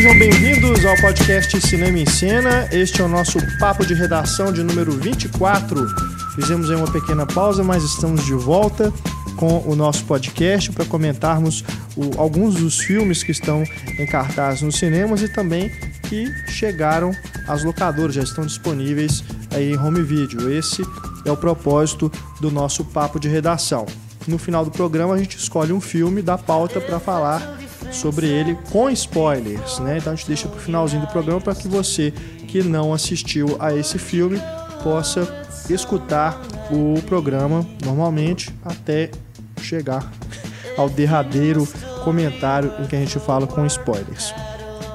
sejam bem-vindos ao podcast Cinema em Cena. Este é o nosso papo de redação de número 24. Fizemos aí uma pequena pausa, mas estamos de volta com o nosso podcast para comentarmos o, alguns dos filmes que estão em cartaz nos cinemas e também que chegaram às locadoras, já estão disponíveis aí em home video. Esse é o propósito do nosso papo de redação. No final do programa a gente escolhe um filme da pauta para falar sobre ele com spoilers, né? Então a gente deixa para o finalzinho do programa para que você que não assistiu a esse filme possa escutar o programa normalmente até chegar ao derradeiro comentário em que a gente fala com spoilers.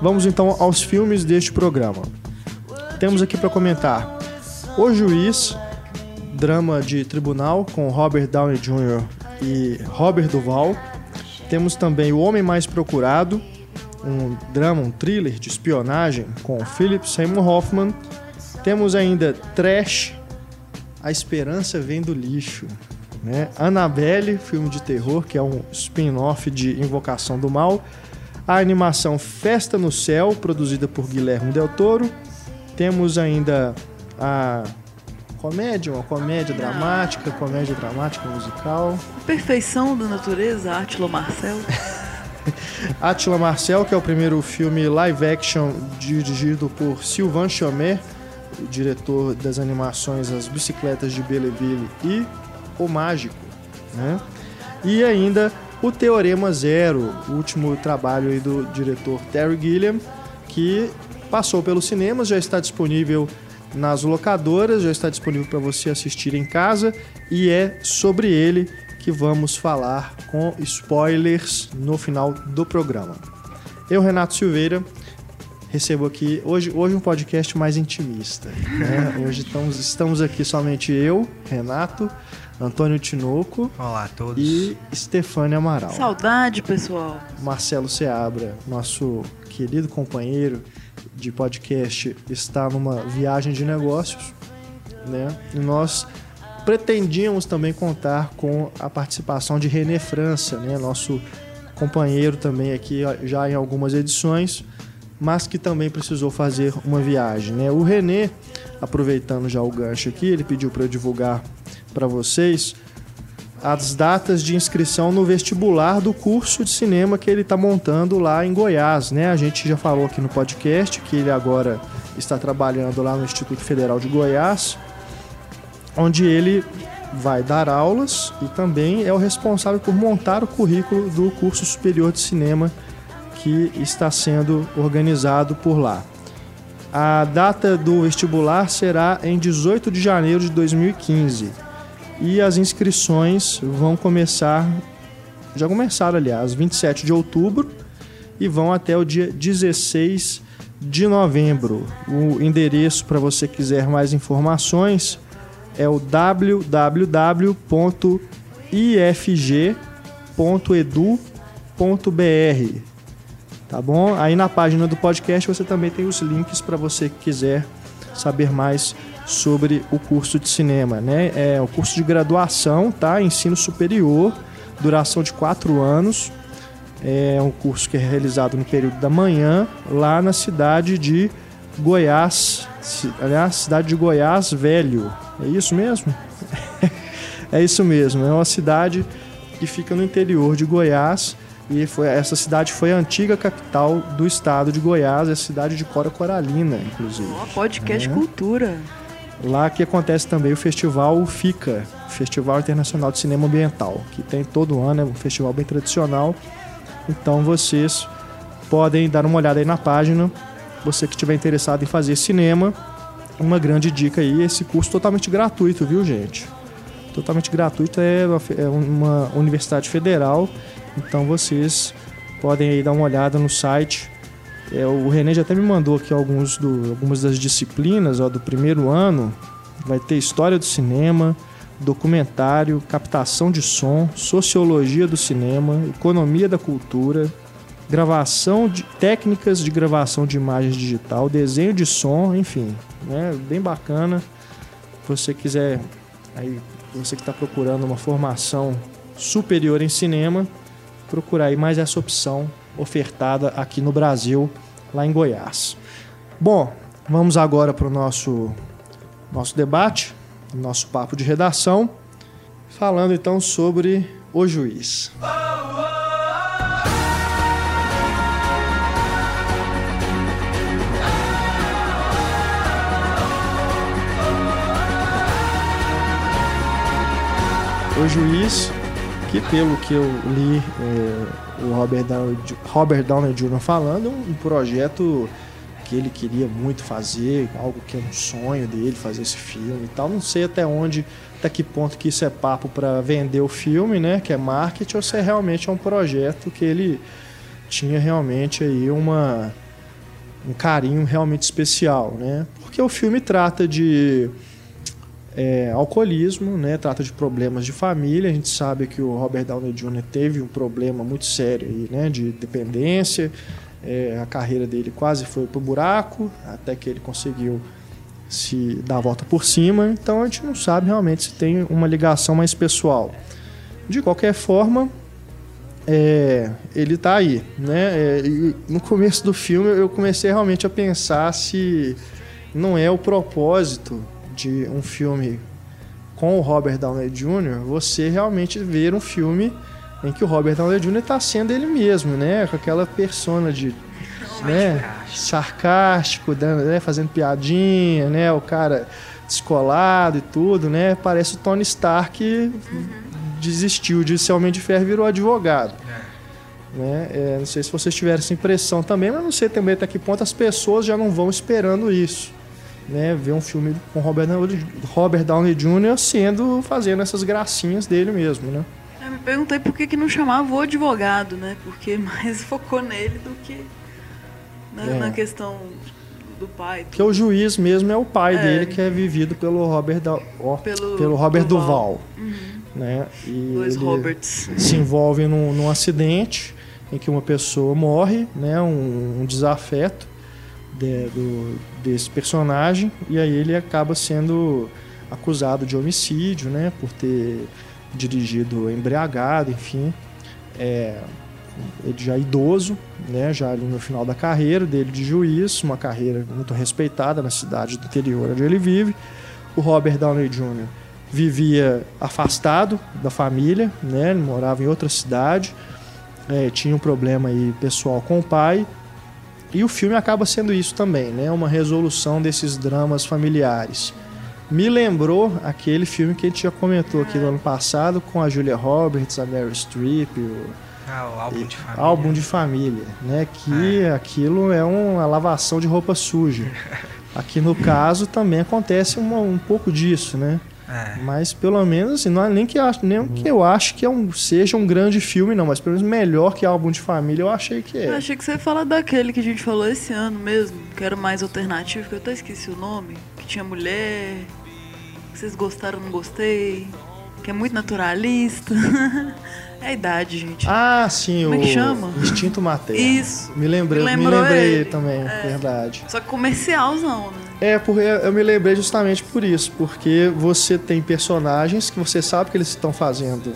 Vamos então aos filmes deste programa. Temos aqui para comentar O Juiz, drama de tribunal com Robert Downey Jr. e Robert Duval. Temos também O Homem Mais Procurado, um drama, um thriller de espionagem com Philip Seymour Hoffman. Temos ainda Trash, A Esperança Vem do Lixo. Né? Annabelle, filme de terror, que é um spin-off de Invocação do Mal. A animação Festa no Céu, produzida por Guilherme Del Toro. Temos ainda a comédia, uma comédia dramática, comédia dramática musical. Perfeição da natureza, Átila Marcel. Átila Marcel, que é o primeiro filme live action dirigido por Sylvain Chomet, o diretor das animações As Bicicletas de Belleville e O Mágico. Né? E ainda o Teorema Zero, o último trabalho aí do diretor Terry Gilliam, que passou pelos cinemas, já está disponível nas locadoras, já está disponível para você assistir em casa e é sobre ele que vamos falar com spoilers no final do programa. Eu, Renato Silveira, recebo aqui hoje, hoje um podcast mais intimista. Né? Hoje estamos, estamos aqui somente eu, Renato, Antônio Tinoco. Olá a todos. E Stefânia Amaral. Saudade, pessoal. Marcelo Seabra, nosso querido companheiro de podcast, está numa viagem de negócios, né? E nós pretendíamos também contar com a participação de René França, né? Nosso companheiro também aqui já em algumas edições, mas que também precisou fazer uma viagem, né? O René, aproveitando já o gancho aqui, ele pediu para eu divulgar para vocês as datas de inscrição no vestibular do curso de cinema que ele está montando lá em Goiás, né? A gente já falou aqui no podcast que ele agora está trabalhando lá no Instituto Federal de Goiás, onde ele vai dar aulas e também é o responsável por montar o currículo do curso superior de cinema que está sendo organizado por lá. A data do vestibular será em 18 de janeiro de 2015 e as inscrições vão começar, já começaram aliás, 27 de outubro e vão até o dia 16 de novembro. O endereço para você quiser mais informações é o www.ifg.edu.br. Tá bom? Aí na página do podcast você também tem os links para você quiser saber mais sobre o curso de cinema, né? É o curso de graduação, tá? Ensino superior, duração de quatro anos. É um curso que é realizado no período da manhã, lá na cidade de Goiás, aliás, cidade de Goiás Velho. É isso mesmo? é isso mesmo. É uma cidade que fica no interior de Goiás e foi, essa cidade foi a antiga capital do estado de Goiás, a cidade de Cora Coralina, inclusive. Oh, podcast é. Cultura. Lá que acontece também o festival FICA, Festival Internacional de Cinema Ambiental, que tem todo ano, é um festival bem tradicional. Então vocês podem dar uma olhada aí na página. Você que estiver interessado em fazer cinema, uma grande dica aí, esse curso totalmente gratuito, viu, gente? Totalmente gratuito, é uma, é universidade federal, então vocês podem aí dar uma olhada no site é, o René já até me mandou aqui alguns do, algumas das disciplinas ó, do primeiro ano. Vai ter história do cinema, documentário, captação de som, sociologia do cinema, economia da cultura, gravação de técnicas de gravação de imagens digital, desenho de som, enfim, né? Bem bacana. Se você quiser aí você que está procurando uma formação superior em cinema, procurar aí mais essa opção ofertada aqui no Brasil lá em Goiás. Bom, vamos agora para o nosso, nosso debate, nosso papo de redação, falando então sobre o juiz. O juiz, que pelo que eu li é, o Robert Downey, Robert Downey Jr. falando, um projeto que ele queria muito fazer, algo que é um sonho dele, fazer esse filme e tal. Não sei até onde, até que ponto que isso é papo para vender o filme, né, que é marketing, ou se é realmente é um projeto que ele tinha realmente aí uma um carinho realmente especial, né? Porque o filme trata de é, alcoolismo, né? Trata de problemas de família. A gente sabe que o Robert Downey Jr. teve um problema muito sério aí, né? De dependência. É, a carreira dele quase foi pro buraco, até que ele conseguiu se dar a volta por cima. Então a gente não sabe realmente se tem uma ligação mais pessoal. De qualquer forma, é, ele tá aí, né? É, no começo do filme eu comecei realmente a pensar se não é o propósito de um filme com o Robert Downey Jr., você realmente ver um filme em que o Robert Downey Jr. está sendo ele mesmo, né? Com aquela persona de né? sarcástico, né? fazendo piadinha, né? O cara descolado e tudo, né? Parece o Tony Stark uhum. desistiu de ser homem de ferro e virou advogado. É. Né? É, não sei se vocês tiveram essa impressão também, mas não sei também até que ponto as pessoas já não vão esperando isso né, ver um filme com Robert, Robert Downey Jr. sendo fazendo essas gracinhas dele mesmo, né? Eu me perguntei por que, que não chamava o advogado, né? Porque mais focou nele do que na, é. na questão do pai. Porque o juiz mesmo é o pai é. dele, que é vivido pelo Robert, da, oh, pelo, pelo Robert Duval. Duval uhum. né? E Dois Roberts. Se envolve num, num, acidente em que uma pessoa morre, né? um, um desafeto de, do, desse personagem e aí ele acaba sendo acusado de homicídio, né, por ter dirigido embriagado, enfim, é, ele já idoso, né, já ali no final da carreira dele de juiz, uma carreira muito respeitada na cidade do interior onde ele vive. O Robert Downey Jr. vivia afastado da família, né, ele morava em outra cidade, é, tinha um problema aí pessoal com o pai e o filme acaba sendo isso também, né? Uma resolução desses dramas familiares. Me lembrou aquele filme que a gente já comentou aqui no ano passado com a Julia Roberts, a Meryl Streep, o, ah, o álbum de família. Álbum de família, né? Que é. aquilo é uma lavação de roupa suja. Aqui no caso também acontece uma, um pouco disso, né? É. Mas pelo menos, assim, não é nem que, eu, nem uhum. que eu acho que é um, seja um grande filme, não, mas pelo menos melhor que álbum de família eu achei que é. Eu achei que você ia falar daquele que a gente falou esse ano mesmo, que era mais alternativo, que eu até esqueci o nome, que tinha mulher, que vocês gostaram, não gostei, que é muito naturalista. É a idade, gente. Ah, sim, Como o é que chama? Instinto Materno. Isso. Me lembrei, me, me lembrei ele. também, é. verdade. Só que comercialzão, né? É, porque eu me lembrei justamente por isso, porque você tem personagens que você sabe que eles estão fazendo.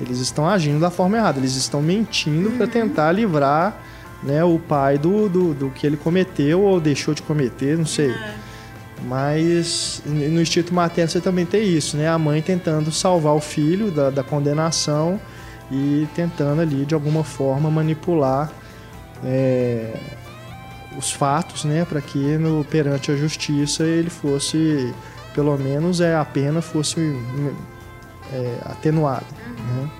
Eles estão agindo da forma errada, eles estão mentindo uhum. para tentar livrar né, o pai do, do, do, que ele cometeu ou deixou de cometer, não sei. É. Mas no instinto materno você também tem isso, né? A mãe tentando salvar o filho da, da condenação e tentando ali de alguma forma manipular é, os fatos, né, para que no, perante a justiça ele fosse, pelo menos é a pena fosse é, atenuada. Né?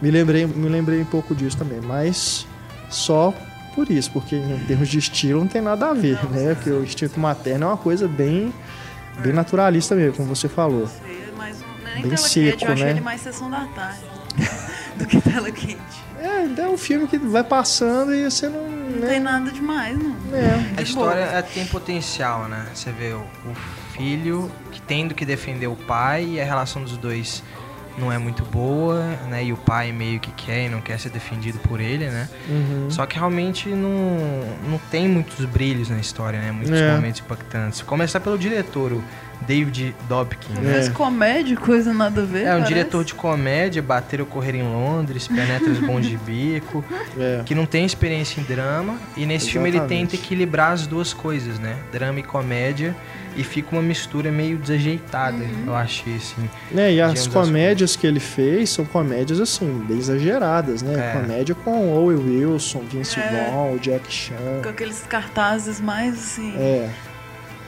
Me lembrei, me lembrei um pouco disso também, mas só por isso, porque em termos de estilo não tem nada a ver, né? Porque o instinto materno é uma coisa bem, bem naturalista mesmo, como você falou. Nem bem seco, quente, eu achei né? ele mais sessão da tarde que tela quente. É, é um filme que vai passando e você não. Não né? tem nada demais, não. É. A história é, tem potencial, né? Você vê o, o filho que tendo que defender o pai e a relação dos dois não é muito boa, né? E o pai meio que quer e não quer ser defendido por ele, né? Uhum. Só que realmente não, não tem muitos brilhos na história, né? Muitos é. momentos impactantes. Começar pelo diretor, o David Dobkin, né? Mas comédia, coisa nada a ver. É um parece. diretor de comédia, bater ou correr em Londres, penetra os bons de bico, É. que não tem experiência em drama. E nesse filme ele Exatamente. tenta equilibrar as duas coisas, né? Drama e comédia. E fica uma mistura meio desajeitada, eu achei, assim. Né, e as Digamos comédias que ele fez são comédias assim, bem exageradas, né? É. Comédia com Owen Wilson, Vince É. Vaughn, Jack Chan. Com aqueles cartazes mais, assim, É,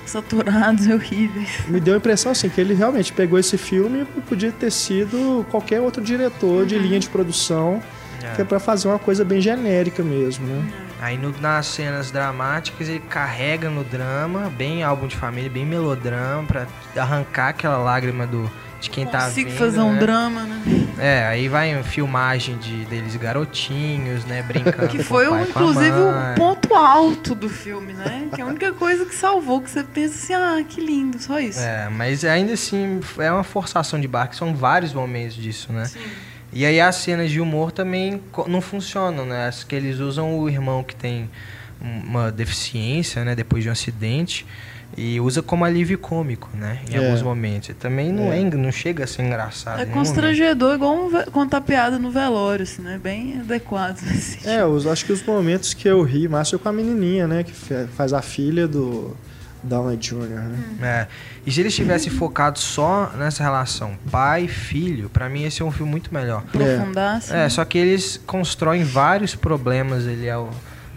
saturados e horríveis. me deu a impressão assim que ele realmente pegou esse filme e podia ter sido qualquer outro diretor de linha de produção, É. que é pra fazer uma coisa bem genérica mesmo, né? Aí no- nas cenas dramáticas ele carrega no drama, bem álbum de família, bem melodrama, pra arrancar aquela lágrima do, de quem tá Consigo vendo. fazer um né? drama, né? É, aí vai filmagem de, deles garotinhos, né, brincando Que foi, o inclusive, o ponto alto do filme, né? Que é a única coisa que salvou, que você pensa assim, ah, que lindo, só isso. É, mas ainda assim é uma forçação de barco, são vários momentos disso, né? Sim. E aí as cenas de humor também não funcionam, né? As que eles usam o irmão que tem uma deficiência, né, depois de um acidente, e usa como alívio cômico, né, em É. alguns momentos. E também não, É. é. não chega a ser engraçado. É momento. constrangedor, igual um contar piada no velório, assim, né? Bem adequado. Assim. É, os, acho que os momentos que eu ri mais foi com a menininha, né? Que faz a filha do Downey Jr., né? É. E se eles tivessem focado só nessa relação pai-filho, pra mim esse é um filme muito melhor. Aprofundar, assim. É, só que eles constroem vários problemas ali ao,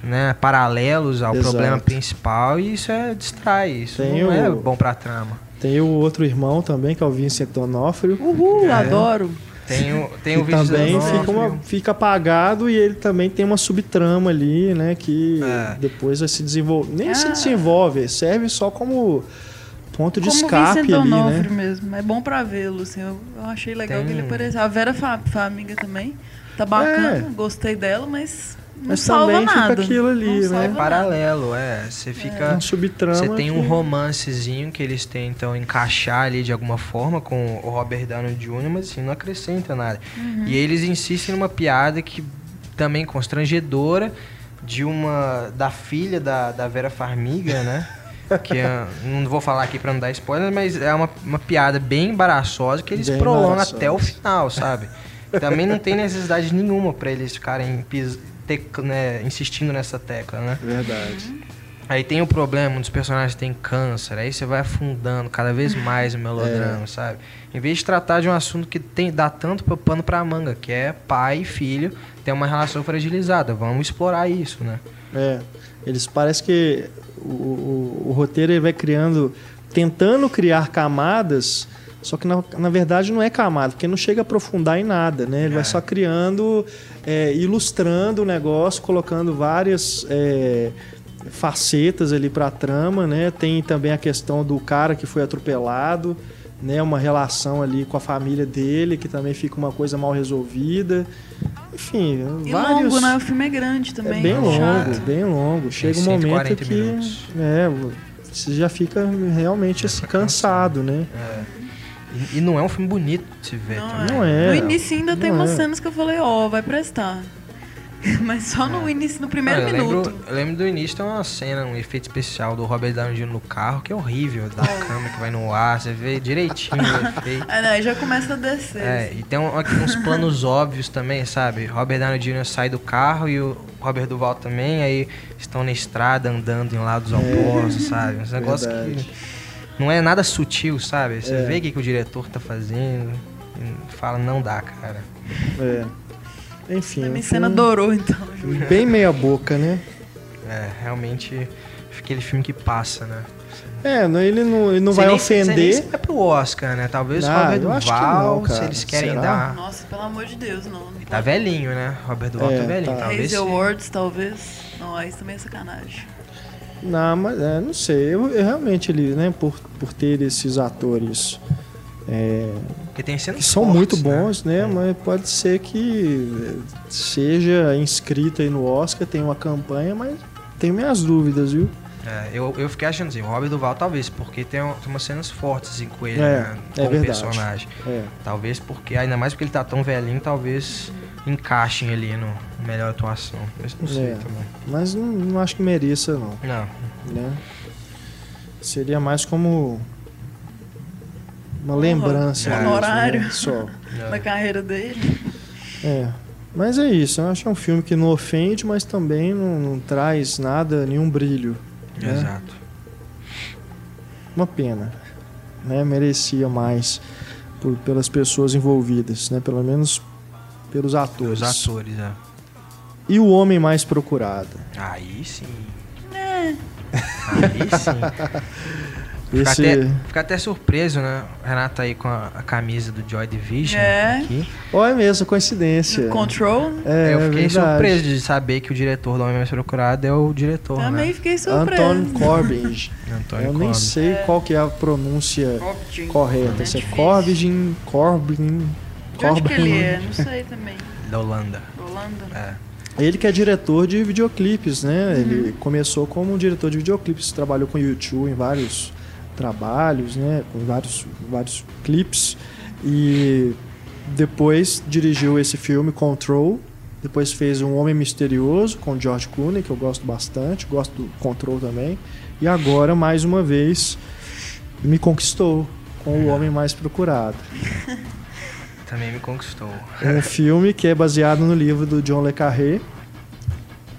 né, paralelos ao Exato. problema principal e isso é distrai, isso Tem não é o- bom pra trama. Tem o outro irmão também, que é o Vincent D'Onofrio. Uhul, É. adoro. Tem o, tem o Vincent também D'Onofrio. fica, uma- fica apagado e ele também tem uma subtrama ali, né? Que É. depois vai se desenvolver. Nem se Ah. desenvolve, serve só como ponto de Como escape Vincent ali, D'Onofrio né? mesmo. É bom pra vê-lo, assim. Eu, eu achei legal Tem- que ele apareceu. A Vera Fa- Famiga também. Tá bacana, É. gostei dela, mas não Mas salva também fica nada. aquilo ali, Não né? É paralelo, é. Você fica. Um subtrama. Você tem um que- romancezinho que eles tentam encaixar ali de alguma forma com o Robert Downey Jr., mas assim, não acrescenta nada. Uhum. E eles insistem numa piada que também constrangedora de uma da filha da, da Vera Farmiga, né? Que é- não vou falar aqui pra não dar spoiler, mas é uma, uma piada bem embaraçosa que eles Bem prolongam embaraçosa. até o final, sabe? Também não tem necessidade nenhuma pra eles ficarem pis- tec- né, insistindo nessa tecla, né? Verdade. Aí tem o problema, um dos personagens tem câncer, aí você vai afundando cada vez mais o melodrama, sabe? Em vez de tratar de um assunto que tem, dá tanto pano pra manga, que é pai e filho, tem uma relação fragilizada. Vamos explorar isso, né? É. Eles parece que o, o, o roteiro vai criando, tentando criar camadas, só que na, na verdade não é camada, porque não chega a aprofundar em nada, né? Ele É. vai só criando, é, ilustrando o negócio, colocando várias é, facetas ali pra trama, né? Tem também a questão do cara que foi atropelado, né? Uma relação ali com a família dele, que também fica uma coisa mal resolvida. Enfim, E vários... longo, né? O filme é grande também. É bem longo, chato. bem longo. Chega um 140 momento que minutos. é, você já fica realmente assim, cansado, né? E, e não é um filme bonito de se ver Não também. Não é. No início ainda tem Não umas é. cenas que eu falei, ó, vai prestar. Mas só no início, no primeiro Ah, eu minuto. Lembro, eu lembro do início, tem uma cena, um efeito especial do Robert Downey Jr. no carro, que é horrível, da câmera que vai no ar, você vê direitinho o efeito. É, aí já começa a descer. É, e tem um- aqui uns planos óbvios também, sabe? Robert Downey Jr. sai do carro e o Robert Duval também, aí estão na estrada andando em lados opostos, sabe? Uns negócios que. Não é nada sutil, sabe? Você É. vê o que, que o diretor tá fazendo e fala, não dá, cara. É. Enfim, A minha cena adorou, então. bem meia boca, né? É, realmente aquele filme que passa, né? É, não- ele não, ele não vai nem- Você nem ofender. se vai pro Oscar, né? Talvez o Ah, Robert acho que Duval, não, se eles querem Será? dar... Nossa, pelo amor de Deus, não. não Tá velhinho, né? Robert Duval É, tá velhinho. tá. Talvez Haze se- Awards, talvez. Não, aí também é sacanagem. Não, mas é, não sei. Eu, eu realmente ele, né, por, por ter esses atores é, que são fortes, muito bons, né? É. Mas pode ser que eh, seja inscrito aí no Oscar, tem uma campanha, mas tenho minhas dúvidas, viu? É, eu, eu fiquei achando assim, o Robert Duval talvez, porque tem, um- tem umas cenas fortes assim, com ele, É, né, é como verdade. personagem. É. Talvez porque, ainda mais porque ele tá tão velhinho, talvez encaixem ali no melhor atuação. Mas não sei É. também. Mas não, não acho que mereça, não. Não, Né? Seria mais como uma lembrança. Um mesmo, honorário. né? Só. Na carreira dele. É. Mas é isso, eu acho que é um filme que não ofende, mas também não, não traz nada, nenhum brilho. né? Exato. Uma pena. Né? Merecia mais por- pelas pessoas envolvidas, né? Pelo menos pelos atores. Os atores, é. E o homem mais procurado. Aí sim. É. Aí sim. Fica Esse... até, fica até surpreso, né? O Renato aí com a, a camisa do Joy Division É. aqui. Ó, é mesmo, coincidência. Control. É, eu fiquei é surpreso de saber que o diretor do Homem Mais Procurado é o diretor, Também né? fiquei surpresa. Anton Corbijn. Antônio Eu nem Corbijn. sei qual que é a pronúncia Corbijn. correta. É Se é. Corbijn, Corbijn, De onde que ele Corbijn. é? Não sei também. Da Holanda. Holanda. É. Ele que é diretor de videoclipes, né? Uhum. Ele começou como um diretor de videoclipes, trabalhou com o YouTube em vários trabalhos, né? Com vários, vários clipes. E depois dirigiu esse filme Control. Depois fez Um Homem Misterioso com George Clooney, que eu gosto bastante. Gosto do Control também. E agora, mais uma vez, me conquistou com O Homem Mais Procurado. Também me conquistou. É um filme que é baseado no livro do John Le Carré,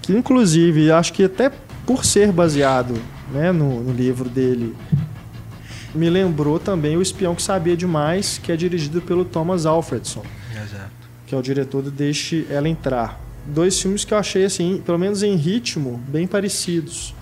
que inclusive acho que até por ser baseado né, no, no livro dele, me lembrou também O Espião que Sabia Demais, que é dirigido pelo Thomas Alfredson, Exato. que é o diretor do Deixe Ela Entrar. Dois filmes que eu achei, assim, pelo menos em ritmo, bem parecidos.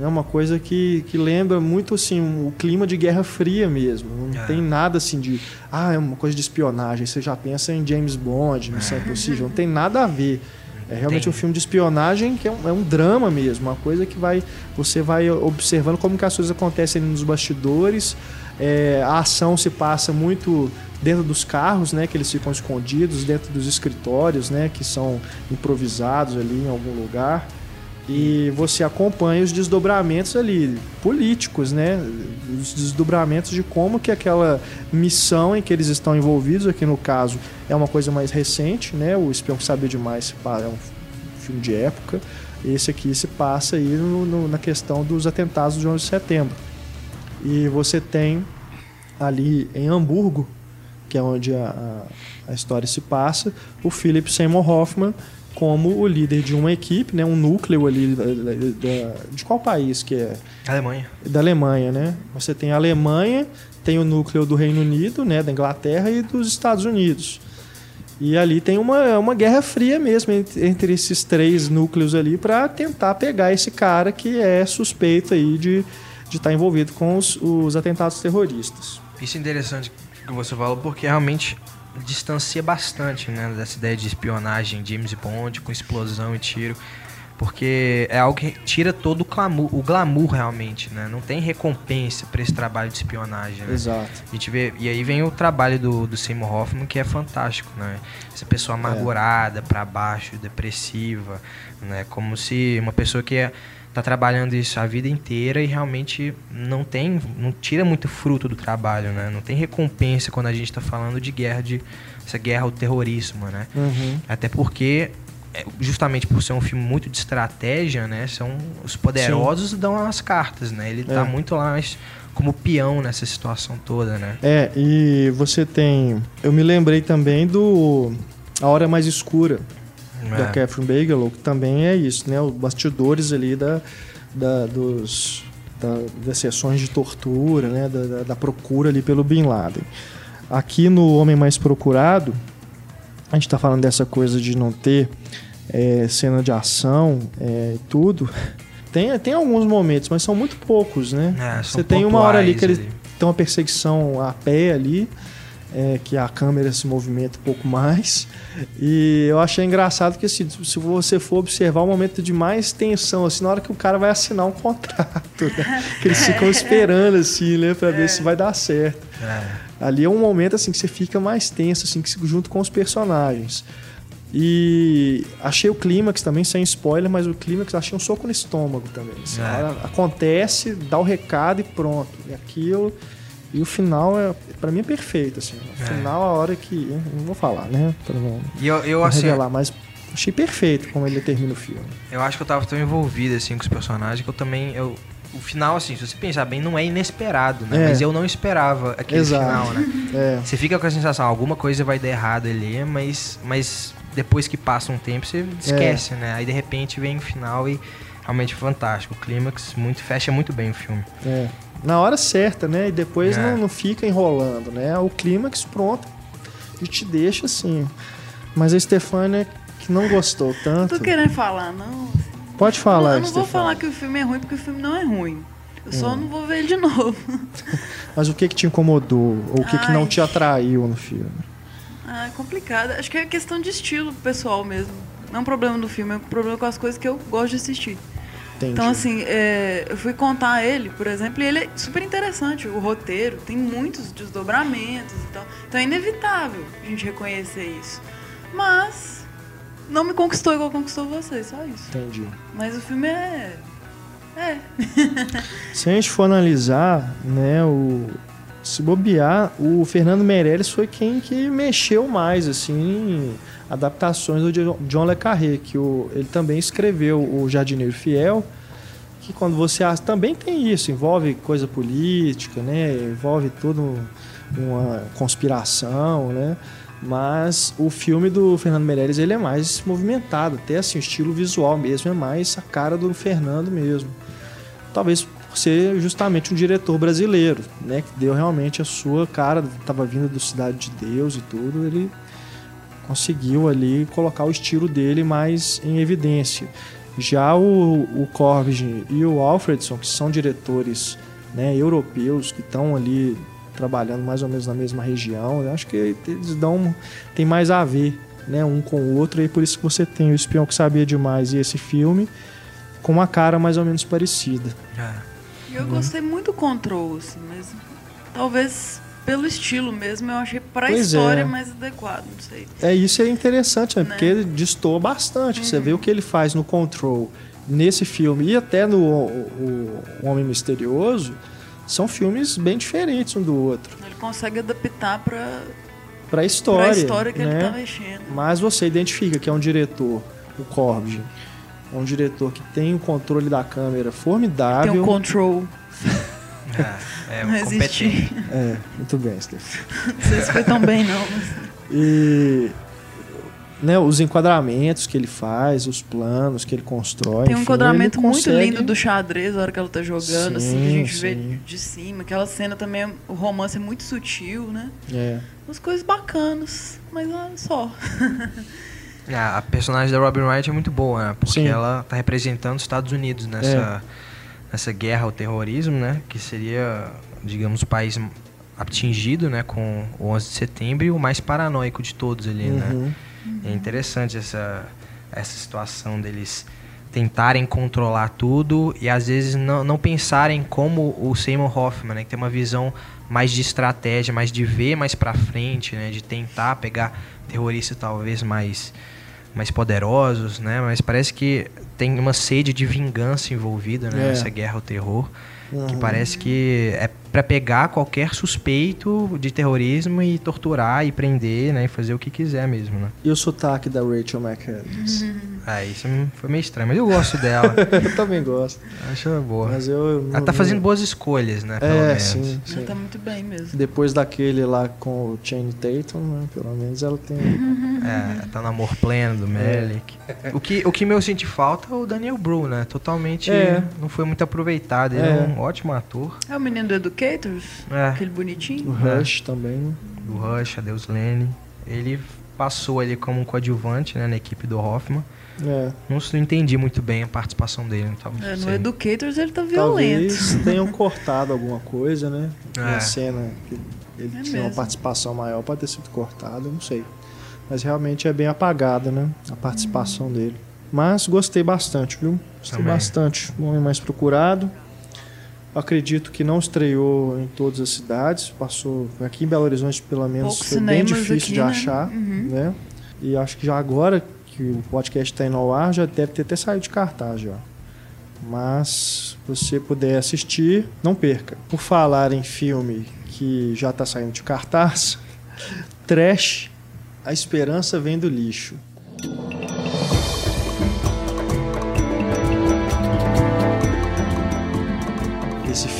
É uma coisa que, que lembra muito assim o clima de Guerra Fria mesmo. Não É. tem nada assim de ah, é uma coisa de espionagem. Você já pensa em James Bond, Missão Impossível. Não tem nada a ver. É realmente Tem. um filme de espionagem que é um, é um drama mesmo, uma coisa que vai você vai observando como que as coisas acontecem ali nos bastidores. É, a ação se passa muito dentro dos carros, né, que eles ficam escondidos, dentro dos escritórios, né, que são improvisados ali em algum lugar. E você acompanha os desdobramentos ali políticos, né? Os desdobramentos de como que aquela missão em que eles estão envolvidos, aqui no caso é uma coisa mais recente, né? O Espião que Sabia Demais é um filme de época. Esse aqui se passa aí no- no- na questão dos atentados de 11 de setembro. E você tem ali em Hamburgo, que é onde a- a história se passa, o Philip Seymour Hoffman como o líder de uma equipe, né, um núcleo ali da- da- da- de qual país que é? Alemanha. Da Alemanha, né? Você tem a Alemanha, tem o núcleo do Reino Unido, né, da Inglaterra e dos Estados Unidos. E ali tem uma, uma guerra fria mesmo entre, entre esses três núcleos ali para tentar pegar esse cara que é suspeito aí de de estar envolvido com os, os atentados terroristas. Isso é interessante que você falou, porque realmente distancia bastante né, dessa ideia de espionagem, James Bond com explosão e tiro. Porque é algo que tira todo o glamour, o glamour realmente, né? Não tem recompensa para esse trabalho de espionagem, né? Exato. A gente vê, e aí vem o trabalho do, do Seymour Hoffman, que é fantástico, né? Essa pessoa amargurada, pra baixo, depressiva, né? Como se uma pessoa que é, tá trabalhando isso a vida inteira e realmente não tem, não tira muito fruto do trabalho, né? Não tem recompensa quando a gente está falando de guerra, de essa guerra ao terrorismo, né? Uhum. Até porque é, justamente por ser um filme muito de estratégia, né? São os poderosos dão as cartas, né? Ele É. tá muito lá como peão nessa situação toda, né? É, e você tem. Eu me lembrei também do A Hora Mais Escura, da É. Catherine Bigelow, que também é isso, né? Os bastidores ali da, da- dos, da- das sessões de tortura, né? Da, da- da procura ali pelo Bin Laden. Aqui no Homem Mais Procurado, a gente tá falando dessa coisa de não ter é, cena de ação é, e tudo. Tem, tem alguns momentos, mas são muito poucos, né? É, são Você tem uma hora ali que eles tem uma perseguição a pé ali, é, que a câmera se movimenta um pouco mais. E eu achei engraçado que assim, se você for observar o momento de mais tensão, assim, na hora que o cara vai assinar um contrato, né? que eles ficam esperando assim, né, para ver se vai dar certo. É. Ali é um momento assim que você fica mais tenso, assim, que se- junto com os personagens. E achei o clímax também, sem spoiler, mas o clímax achei um soco no estômago também. assim. É. Acontece, dá o recado e pronto. E aquilo. E o final é, para mim é perfeito, assim. O É. final, a hora que. eu Não vou falar, né? Pra não, E eu, eu não assim, revelar, mas achei perfeito como ele termina o filme. eu acho que eu tava tão envolvido assim com os personagens que eu também eu o final, assim, se você pensar bem, não é inesperado, né? É. Mas eu não esperava aquele Exato. final, né? É, Você fica com a sensação, alguma coisa vai dar errado ali, mas, mas depois que passa um tempo, você esquece, né? Aí de repente vem o final e realmente fantástico. O clímax muito, fecha muito bem o filme. é. Na hora certa, né? E depois É. não, não fica enrolando, né? O clímax pronto e te deixa assim. Mas a Stefania que não gostou Não tanto. tô querendo falar, não. Pode falar, eu não vou Stefania. falar que o filme é ruim porque o filme não é ruim. Eu Hum. só não vou ver ele de novo. Mas o que que te incomodou? Ou o que que não te atraiu no filme? Ah, é complicado. Acho que é questão de estilo pessoal mesmo. Não é um problema do filme, é um problema com as coisas que eu gosto de assistir. Entendi. Então, assim, é, eu fui contar ele, por exemplo, e ele é super interessante. O roteiro tem muitos desdobramentos e tal. Então é inevitável a gente reconhecer isso. Mas não me conquistou igual conquistou você, só isso. Entendi. Mas o filme é. É. Se a gente for analisar, né, o se bobear, o Fernando Meirelles foi quem que mexeu mais assim em adaptações do Jo- John le Carré, que o, ele também escreveu o Jardineiro Fiel, que quando você também tem isso, envolve coisa política, né, envolve tudo uma conspiração, né? Mas o filme do Fernando Meirelles ele é mais movimentado, até assim, o estilo visual mesmo é mais a cara do Fernando mesmo talvez por ser justamente um diretor brasileiro, né, que deu realmente a sua cara, estava vindo do Cidade de Deus e tudo, ele conseguiu ali colocar o estilo dele mais em evidência. Já o, o Corbijn e o Alfredson, que são diretores né, europeus que estão ali trabalhando mais ou menos na mesma região, acho que eles dão tem mais a ver, né, um com o outro e por isso que você tem o Espião que sabia demais e esse filme com uma cara mais ou menos parecida. E eu gostei muito do Control, assim, mas talvez pelo estilo mesmo, eu achei pra Pois história é. mais adequado, não sei. É isso é interessante, né? Né? porque ele destoa bastante. Você vê o que ele faz no Control, nesse filme e até no o, o Homem Misterioso, são filmes bem diferentes um do outro. Ele consegue adaptar pra, Pra história, pra história que né? ele tá mexendo. Mas você identifica que é um diretor, o Corbijn, é um diretor que tem o controle da câmera formidável. Tem um control. É, é Não existe. competente. É, muito bem, Steph. Não sei se foi tão bem, não. E né, os enquadramentos que ele faz, os planos que ele constrói. Tem um enquadramento muito consegue- lindo do xadrez, a hora que ela tá jogando, assim, que a Sim, gente vê sim. de cima. Aquela cena também, o romance é muito sutil, né? É. Umas coisas bacanas, mas olha só. É, a personagem da Robin Wright é muito boa, né? Porque Sim. ela tá representando os Estados Unidos nessa, nessa guerra ao terrorismo, né? Que seria, digamos, o país atingido, né? Com o 11 de setembro e o mais paranoico de todos ali, né? Uhum. É interessante essa, essa situação deles tentarem controlar tudo e às vezes não, não pensarem como o Seymour Hoffman, né, que tem uma visão mais de estratégia, mais de ver mais pra frente, né, de tentar pegar terroristas talvez mais mais poderosos, né, mas parece que tem uma sede de vingança envolvida né, É. nessa guerra ao terror, que Uhum. parece que é pra pegar qualquer suspeito de terrorismo e torturar e prender, né, e fazer o que quiser mesmo, né. E o sotaque da Rachel McAdams? Ah, isso foi meio estranho, mas eu gosto dela. eu também gosto. Acho ela boa. Mas eu. Ela tá fazendo boas escolhas, né? Pelo É, menos. sim, sim. Ela tá muito bem mesmo. Depois daquele lá com o Channing Tatum, né, pelo menos ela tem. É, tá no amor pleno do Melick. O, que, o que meu senti falta é o Daniel Bru, né? Totalmente. É. Não foi muito aproveitado. Ele é, É. um ótimo ator. É o menino do Educators? É. Aquele O bonitinho? Rush também. né? Do Rush, Adeus Lenny. Ele passou ali como um coadjuvante né, na equipe do Hoffman. É. Não, não entendi muito bem a participação dele. Então, É, no. Educators ele tá violento. Talvez tenham cortado alguma coisa, né? Na É. cena que ele É tinha uma mesmo. participação maior, pode ter sido cortado, eu não sei. Mas realmente é bem apagada, né? A participação dele. Mas gostei bastante, viu? Gostei Também. bastante. O Homem Mais Procurado. Acredito que não estreou em todas as cidades. Passou aqui em Belo Horizonte, pelo menos, Poucos foi bem difícil aqui, de né? achar, Uhum. né? E acho que já agora que o podcast está indo ao ar, já deve ter até saído de cartaz já. Mas se você puder assistir, não perca. Por falar em filme que já está saindo de cartaz, Trash, A Esperança Vem do Lixo.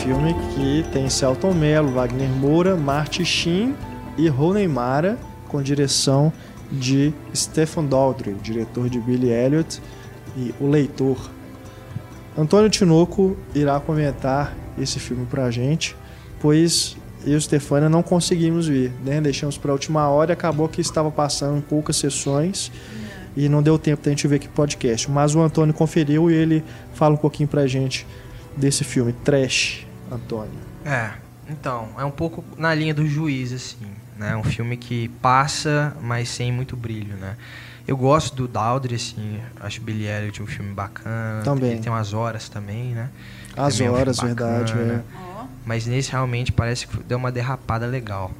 filme que tem Celton Mello, Wagner Moura, Marty Sheen e Rooney Mara, com direção de Stephen Daldry, diretor de Billy Elliot e O Leitor. Antônio Tinoco irá comentar esse filme pra gente, pois eu e o Stefania não conseguimos vir, né? Deixamos para a última hora e acabou que estava passando em poucas sessões e não deu tempo da gente ver aqui podcast. Mas o Antônio conferiu e ele fala um pouquinho pra gente desse filme, Trash, Antônio. É, então, é um pouco na linha do juiz, assim, né? Um filme que passa, mas sem muito brilho, né? Eu gosto do Daldry, assim, acho Billy Elliot um filme bacana. Também. Ele tem umas horas também, né? As Também é um horas, verdade, é. Mas nesse realmente parece que deu uma derrapada legal.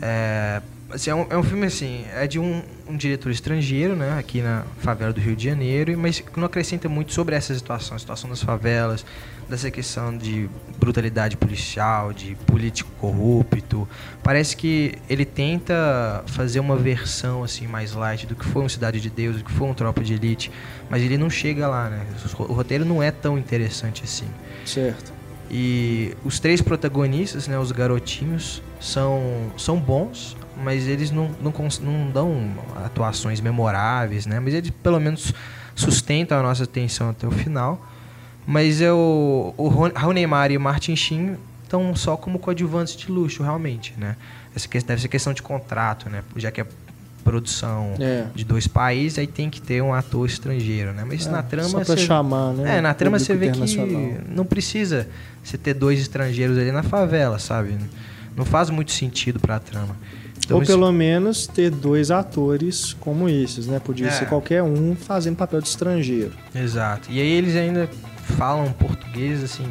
É, assim, é, um, é um filme assim, é de um, um diretor estrangeiro, né, aqui na favela do Rio de Janeiro, mas não acrescenta muito sobre essa situação, a situação das favelas, dessa questão de brutalidade policial, de político corrupto. Parece que ele tenta fazer uma versão assim mais light do que foi um Cidade de Deus, do que foi um Tropa de Elite, mas ele não chega lá, né? O roteiro não é tão interessante assim. Certo. E os três protagonistas, né, os garotinhos, são, são bons, mas eles não, não, não dão atuações memoráveis, né? Mas eles pelo menos sustentam a nossa atenção até o final. Mas eu, o Raul Mara e o Martin Sheen estão só como coadjuvantes de luxo, realmente, né? Essa que- deve ser questão de contrato, né? Já que é produção É. de dois países, aí tem que ter um ator estrangeiro, né? Mas É, na trama só pra você- chamar, né? é, na trama você vê que não precisa você ter dois estrangeiros ali na favela, sabe? Não faz muito sentido pra trama. Então, Ou isso- pelo menos ter dois atores como esses, né? Podia É. ser qualquer um fazendo papel de estrangeiro. Exato. E aí eles ainda falam português, assim,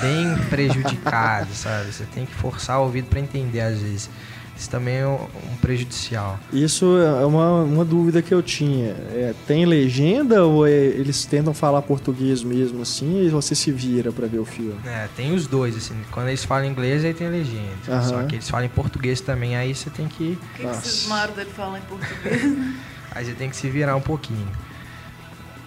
bem prejudicado, sabe? Você tem que forçar o ouvido pra entender às vezes. Isso também é um prejudicial. Isso é uma, uma dúvida que eu tinha. É, tem legenda ou é- eles tentam falar português mesmo assim e você se vira pra ver o filme? É, tem os dois, assim. Quando eles falam inglês, aí tem legenda. Aham. Só que eles falam em português também, aí você tem que o que, que Nossa. cismaram dele falar em português? Aí você tem que se virar um pouquinho.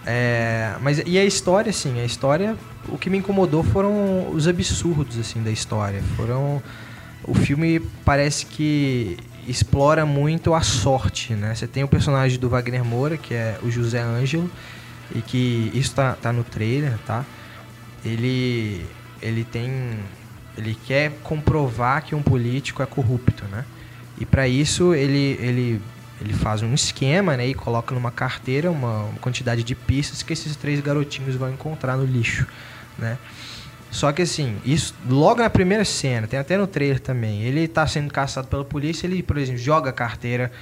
É, mas e a história, assim, a história, o que me incomodou foram os absurdos, assim, da história. Foram, o filme parece que explora muito a sorte, né? Você tem o personagem do Wagner Moura, que é o José Ângelo, e que isso tá, tá no trailer, tá? Ele, ele tem, ele quer comprovar que um político é corrupto, né? E para isso ele, ele, ele faz um esquema né, e coloca numa carteira uma, quantidade de pistas que esses três garotinhos vão encontrar no lixo. Né? Só que assim, isso logo na primeira cena, tem até no trailer também, ele tá sendo caçado pela polícia, ele, por exemplo, joga a carteira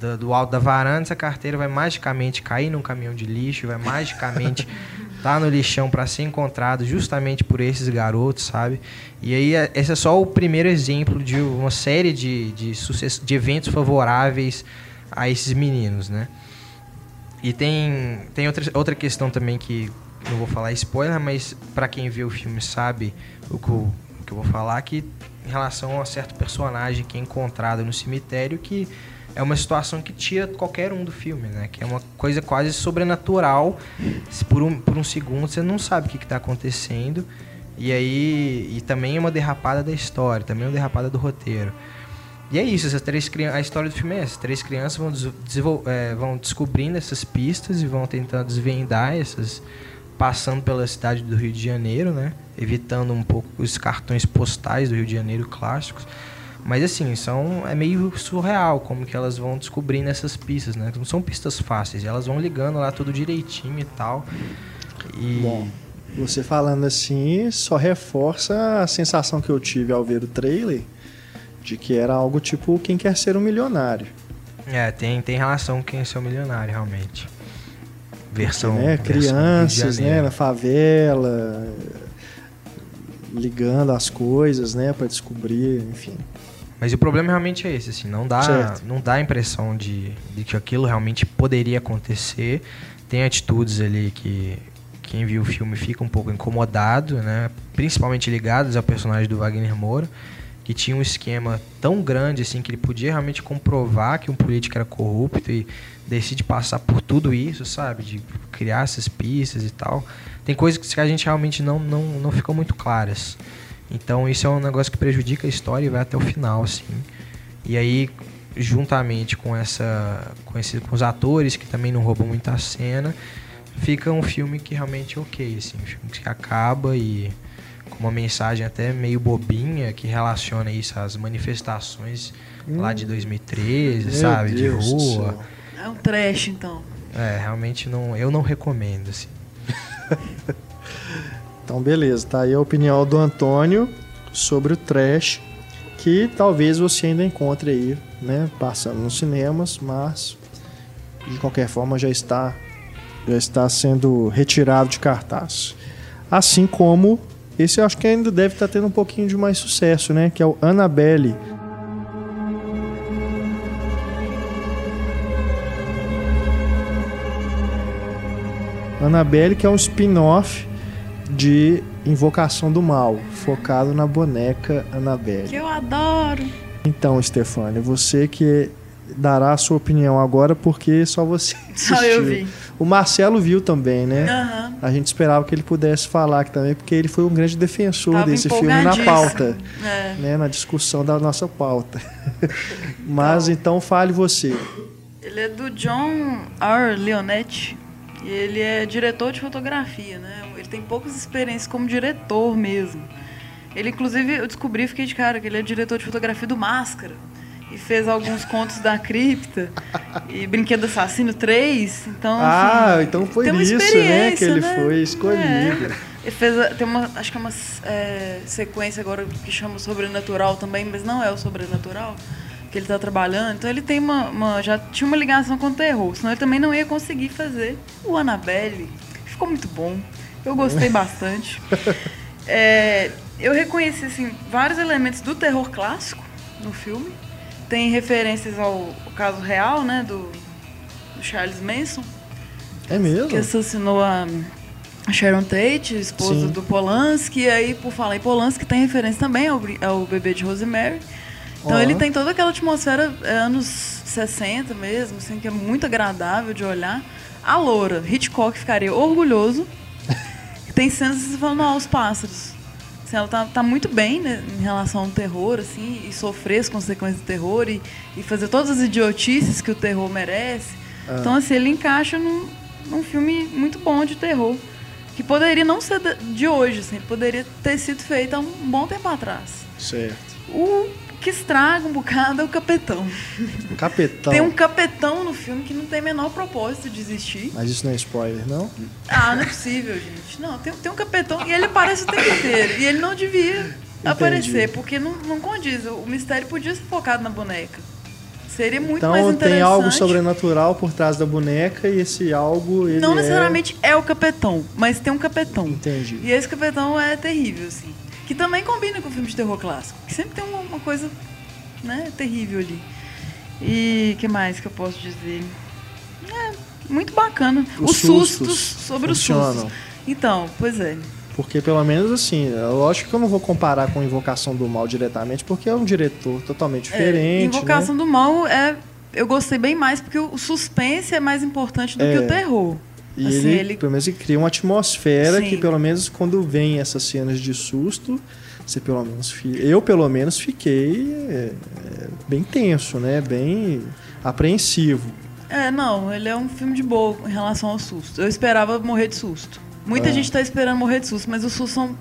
do, do alto da varanda, essa carteira vai magicamente cair num caminhão de lixo, vai magicamente tá no lixão para ser encontrado justamente por esses garotos, sabe? E aí é- esse é só o primeiro exemplo de uma série de, de, sucesso, de eventos favoráveis a esses meninos, né? E tem, tem outra, outra questão também que não vou falar spoiler, mas para quem viu o filme sabe o que, eu, o que eu vou falar, que em relação a certo personagem que é encontrado no cemitério que é uma situação que tira qualquer um do filme, né? Que é uma coisa quase sobrenatural. Por um, por um segundo você não sabe o que está acontecendo. E aí. E também é uma derrapada da história, também é uma derrapada do roteiro. E é isso, essas três crianças, a história do filme é essa. Três crianças vão, é, vão descobrindo essas pistas e vão tentando desvendar essas. Passando pela cidade do Rio de Janeiro, né? Evitando um pouco os cartões postais do Rio de Janeiro clássicos. Mas assim, são, é meio surreal como que elas vão descobrindo essas pistas, né? Não são pistas fáceis, elas vão ligando lá tudo direitinho e tal. E Bom, você falando assim só reforça a sensação que eu tive ao ver o trailer de que era algo tipo Quem Quer Ser um Milionário. é, tem, tem relação com quem é seu milionário, realmente. Versão, né? versão Crianças, né? Na favela, ligando as coisas, né? Pra descobrir, enfim. Mas o problema realmente é esse, assim, não dá, Certo. não dá a impressão de, de que aquilo realmente poderia acontecer. Tem atitudes ali que quem viu o filme fica um pouco incomodado, né? Principalmente ligadas ao personagem do Wagner Moura. que tinha um esquema tão grande assim que ele podia realmente comprovar que um político era corrupto e decide passar por tudo isso, sabe? De criar essas pistas e tal. Tem coisas que a gente realmente não, não, não ficou muito claras. Então isso é um negócio que prejudica a história e vai até o final, assim. E aí, juntamente com essa. com, esse, com os atores que também não roubam muita cena, fica um filme que realmente é ok, assim, um filme que acaba e com uma mensagem até meio bobinha que relaciona isso às manifestações hum. lá de 2013, Meu sabe? Deus de rua. É um trash, então. É, realmente não, eu não recomendo, assim. então, beleza, tá aí a opinião do Antônio sobre o trash, que talvez você ainda encontre aí, né, passando nos cinemas, mas de qualquer forma já está já está sendo retirado de cartaz. Assim como esse eu acho que ainda deve estar tendo um pouquinho de mais sucesso, né? Que é o Annabelle. Annabelle, que é um spin-off de Invocação do Mal, focado na boneca Annabelle. Que eu adoro! Então, Stefania, você que dará a sua opinião agora, porque só você assistiu. Só eu vi. O Marcelo viu também, né? Uhum. A gente esperava que ele pudesse falar aqui também, porque ele foi um grande defensor Tava desse filme na pauta, é. né? na discussão da nossa pauta. Mas então, então fale você. Ele é do John R. Leonetti e ele é diretor de fotografia, né? Ele tem poucas experiências como diretor mesmo. Ele, inclusive, eu descobri, fiquei de cara, que ele é diretor de fotografia do Máscara e fez alguns contos da cripta e Brinquedo Assassino 3. Então, ah, assim, então foi isso, né, que ele né? foi escolhido. É. Ele fez, tem uma, acho que é uma é, sequência agora que chama Sobrenatural também, mas não é o Sobrenatural que ele está trabalhando. Então ele tem uma, uma, já tinha uma ligação com o terror, senão ele também não ia conseguir fazer o Annabelle. Ficou muito bom. Eu gostei bastante. É, eu reconheci assim, vários elementos do terror clássico no filme tem referências ao, ao caso real, né, do, do, Charles Manson. É mesmo? Que assassinou a Sharon Tate, esposa Sim. do Polanski. E aí, por falar em Polanski, tem referência também ao, ao bebê de Rosemary. Então ele tem toda aquela atmosfera é, anos 60 mesmo, assim, que é muito agradável de olhar. A Loura, Hitchcock ficaria orgulhoso. tem cenas que você fala, aos pássaros. Assim, ela tá, tá muito bem né, em relação ao terror, assim, e sofrer as consequências do terror e, e fazer todas as idiotices que o terror merece. Ah. Então, assim, ele encaixa num, num filme muito bom de terror. Que poderia não ser de hoje, assim, poderia ter sido feito há um bom tempo atrás. Certo. O que estraga um bocado é o capetão. Capetão? Tem um capetão no filme que não tem menor propósito de existir. Mas isso não é spoiler, não? Ah, não é possível, gente. Não, tem, tem um capetão e ele aparece o tempo inteiro. E ele não devia Entendi. aparecer, porque não, não condiz. O mistério podia ser focado na boneca. Seria muito então, mais interessante. Então tem algo sobrenatural por trás da boneca e esse algo. não é necessariamente é... é o capetão, mas tem um capetão. Entendi. E esse capetão é terrível, assim. Que também combina com o filme de terror clássico. Que sempre tem uma, uma coisa né, terrível ali. E que mais que eu posso dizer? É, muito bacana. Os, Os sustos, sustos, sobre funcionam. os sustos. Então, pois é. Porque pelo menos assim, é lógico que eu não vou comparar com Invocação do Mal diretamente, porque é um diretor totalmente é, diferente. É, Invocação né? do Mal é. Eu gostei bem mais porque o suspense é mais importante do é. que o terror. E assim, ele, ele, pelo menos, ele cria uma atmosfera Sim. que, pelo menos, quando vem essas cenas de susto, você pelo menos eu pelo menos fiquei é, é, bem tenso, né? Bem apreensivo. É, não, ele é um filme de boa em relação ao susto. Eu esperava morrer de susto. Muita é. gente está esperando morrer de susto, mas os sustos são.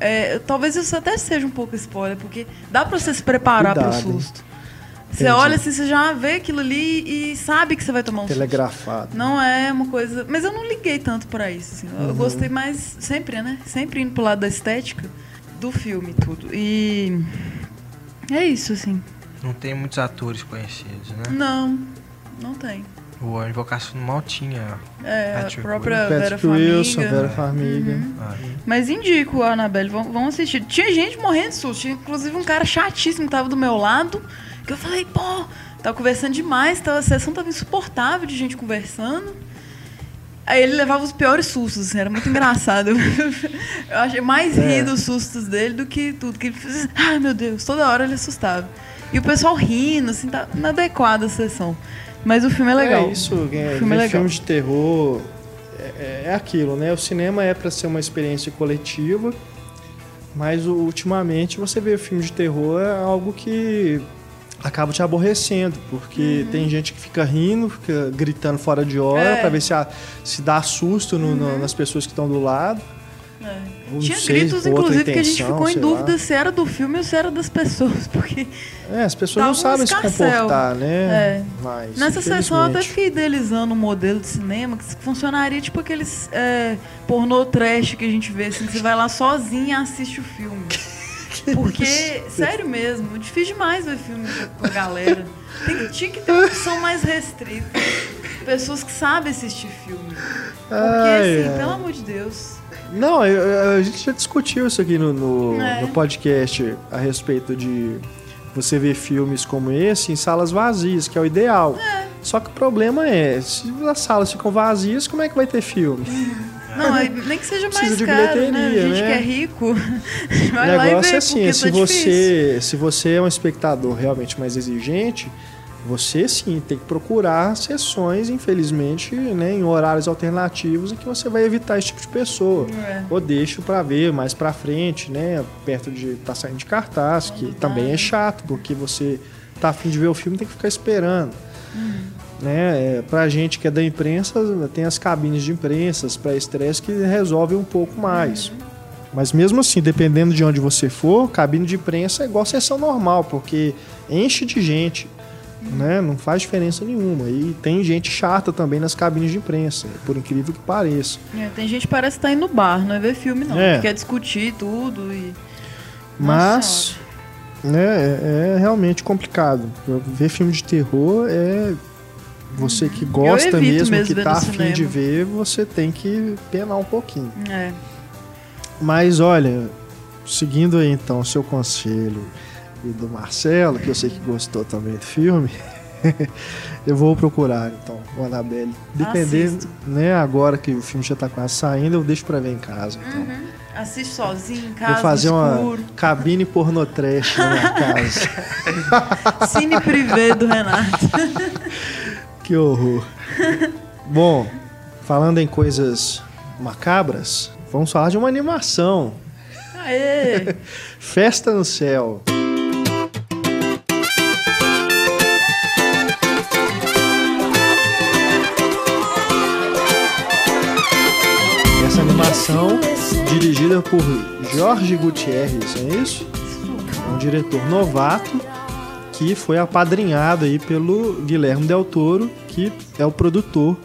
É, talvez isso até seja um pouco spoiler, porque dá para você se preparar para o susto. Hein? Você olha assim, você já vê aquilo ali e sabe que você vai tomar um Telegrafado. Susto. Não é uma coisa. Mas eu não liguei tanto para isso. Assim. Uhum. Eu gostei mais, sempre, né? Sempre indo pro lado da estética do filme e tudo. E. É isso, assim. Não tem muitos atores conhecidos, né? Não, não tem. O Invocação do Mal tinha. É, Patrick a própria Will. Vera Farmiga. Wilson, Vera Farmiga. Uhum. Ah, Mas indico a Annabelle, vão, vão assistir. Tinha gente morrendo de susto. Tinha inclusive um cara chatíssimo que tava do meu lado que eu falei, pô, tava conversando demais, tava, a sessão tava insuportável de gente conversando. Aí ele levava os piores sustos, assim, era muito engraçado. Eu achei mais É. rir dos sustos dele do que tudo. Que ele fez, ai meu Deus, toda hora ele assustava. E o pessoal rindo, assim, tá inadequada a sessão. Mas o filme é legal. É isso, é, O filme é ver legal. filme de terror é, é aquilo, né? O cinema é para ser uma experiência coletiva, mas ultimamente você vê filme de terror é algo que acaba te aborrecendo, porque tem gente que fica rindo, fica gritando fora de hora Uhum. É. Uhum. para ver se, a- se dá susto no- no- nas pessoas que estão do lado. É. Tinha sei, gritos, inclusive, que a gente intenção, ficou em dúvida lá. se era do filme ou se era das pessoas, porque É, as pessoas não sabem se escarcel. comportar, né? É. Mas, nessa sessão eu até fiquei idealizando um modelo de cinema que funcionaria tipo aqueles é, pornô trash que a gente vê, assim, que você vai lá sozinho e assiste o filme. Porque, sério mesmo, é difícil demais ver filme com a galera. Tem que, tinha que ter uma opção mais restrita. Pessoas que sabem assistir filme. Porque, Ai, assim, ai. pelo amor de Deus. Não, a gente já discutiu isso aqui no, no, É. no podcast a respeito de você ver filmes como esse em salas vazias, que é o ideal. Só que o problema é, se as salas ficam vazias, como é que vai ter filme? Não, nem que seja mais caro, né? A gente né? que é rico O vai lá e negócio vê, é assim, porque se tá difícil. você, se você é um espectador realmente mais exigente, você sim tem que procurar sessões, infelizmente, né, em horários alternativos em que você vai evitar esse tipo de pessoa. É. Ou deixo pra ver mais pra frente, né? Perto de tá saindo de cartaz, que também é chato, porque você tá afim de ver o filme tem que ficar esperando. Né? É, pra gente que é da imprensa, tem as cabines de imprensas para estresse que resolvem um pouco mais. Mas mesmo assim, dependendo de onde você for, cabine de imprensa é igual sessão normal, porque enche de gente. Né? Não faz diferença nenhuma. E tem gente chata também nas cabines de imprensa, por incrível que pareça. É, tem gente que parece estar indo no bar, não é ver filme, não. É. Quer discutir tudo e. Mas né, é, é realmente complicado. Ver filme de terror é. Você que gosta mesmo, mesmo que tá afim de ver, você tem que penar um pouquinho. É. Mas olha, seguindo aí então o seu conselho e do Marcelo, que eu sei que gostou também do filme, eu vou procurar então o Annabelle. Dependendo, né, agora que o filme já tá quase saindo, eu deixo pra ver em casa. Então. Assiste sozinho, em casa, Vou fazer uma cabine porno trash na minha casa. Cine privê do Renato. Que horror. Bom, falando em coisas macabras, vamos falar de uma animação. Aê! Festa no Céu. Essa animação, dirigida por Jorge Gutierrez, é isso? É um diretor novato que foi apadrinhado aí pelo Guilherme Del Toro, que é o produtor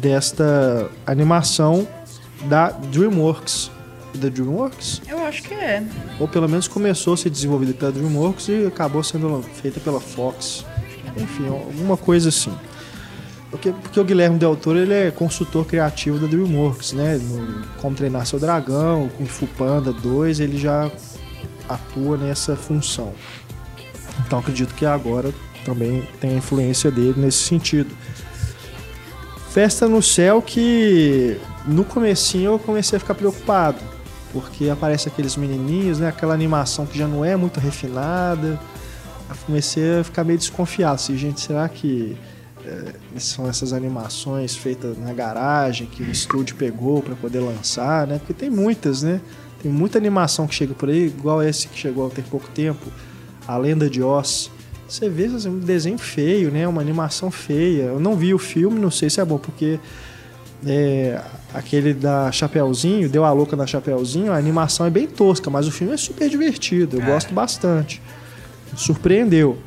desta animação da DreamWorks. Da DreamWorks? Eu acho que é. ou pelo menos começou a ser desenvolvida pela DreamWorks e acabou sendo feita pela Fox. Enfim, alguma coisa assim. Porque, porque o Guilherme Del Toro ele é consultor criativo da DreamWorks, né? No Como Treinar Seu Dragão, Kung Fu Panda 2, ele já atua nessa função. Então acredito que agora também tem a influência dele nesse sentido. Festa no Céu que no comecinho eu comecei a ficar preocupado, porque aparece aqueles menininhos, né, aquela animação que já não é muito refinada. Eu comecei a ficar meio desconfiado, assim, gente, será que eh, são essas animações feitas na garagem que o estúdio pegou para poder lançar, né? Porque tem muitas, né? Tem muita animação que chega por aí, igual esse que chegou há tem pouco tempo, A Lenda de Oz. Você vê assim, um desenho feio, né? Uma animação feia. Eu não vi o filme, não sei se é bom, porque é, aquele da Chapeuzinho, Deu a Louca na Chapeuzinho, a animação é bem tosca, mas o filme é super divertido, eu É. gosto bastante. Surpreendeu.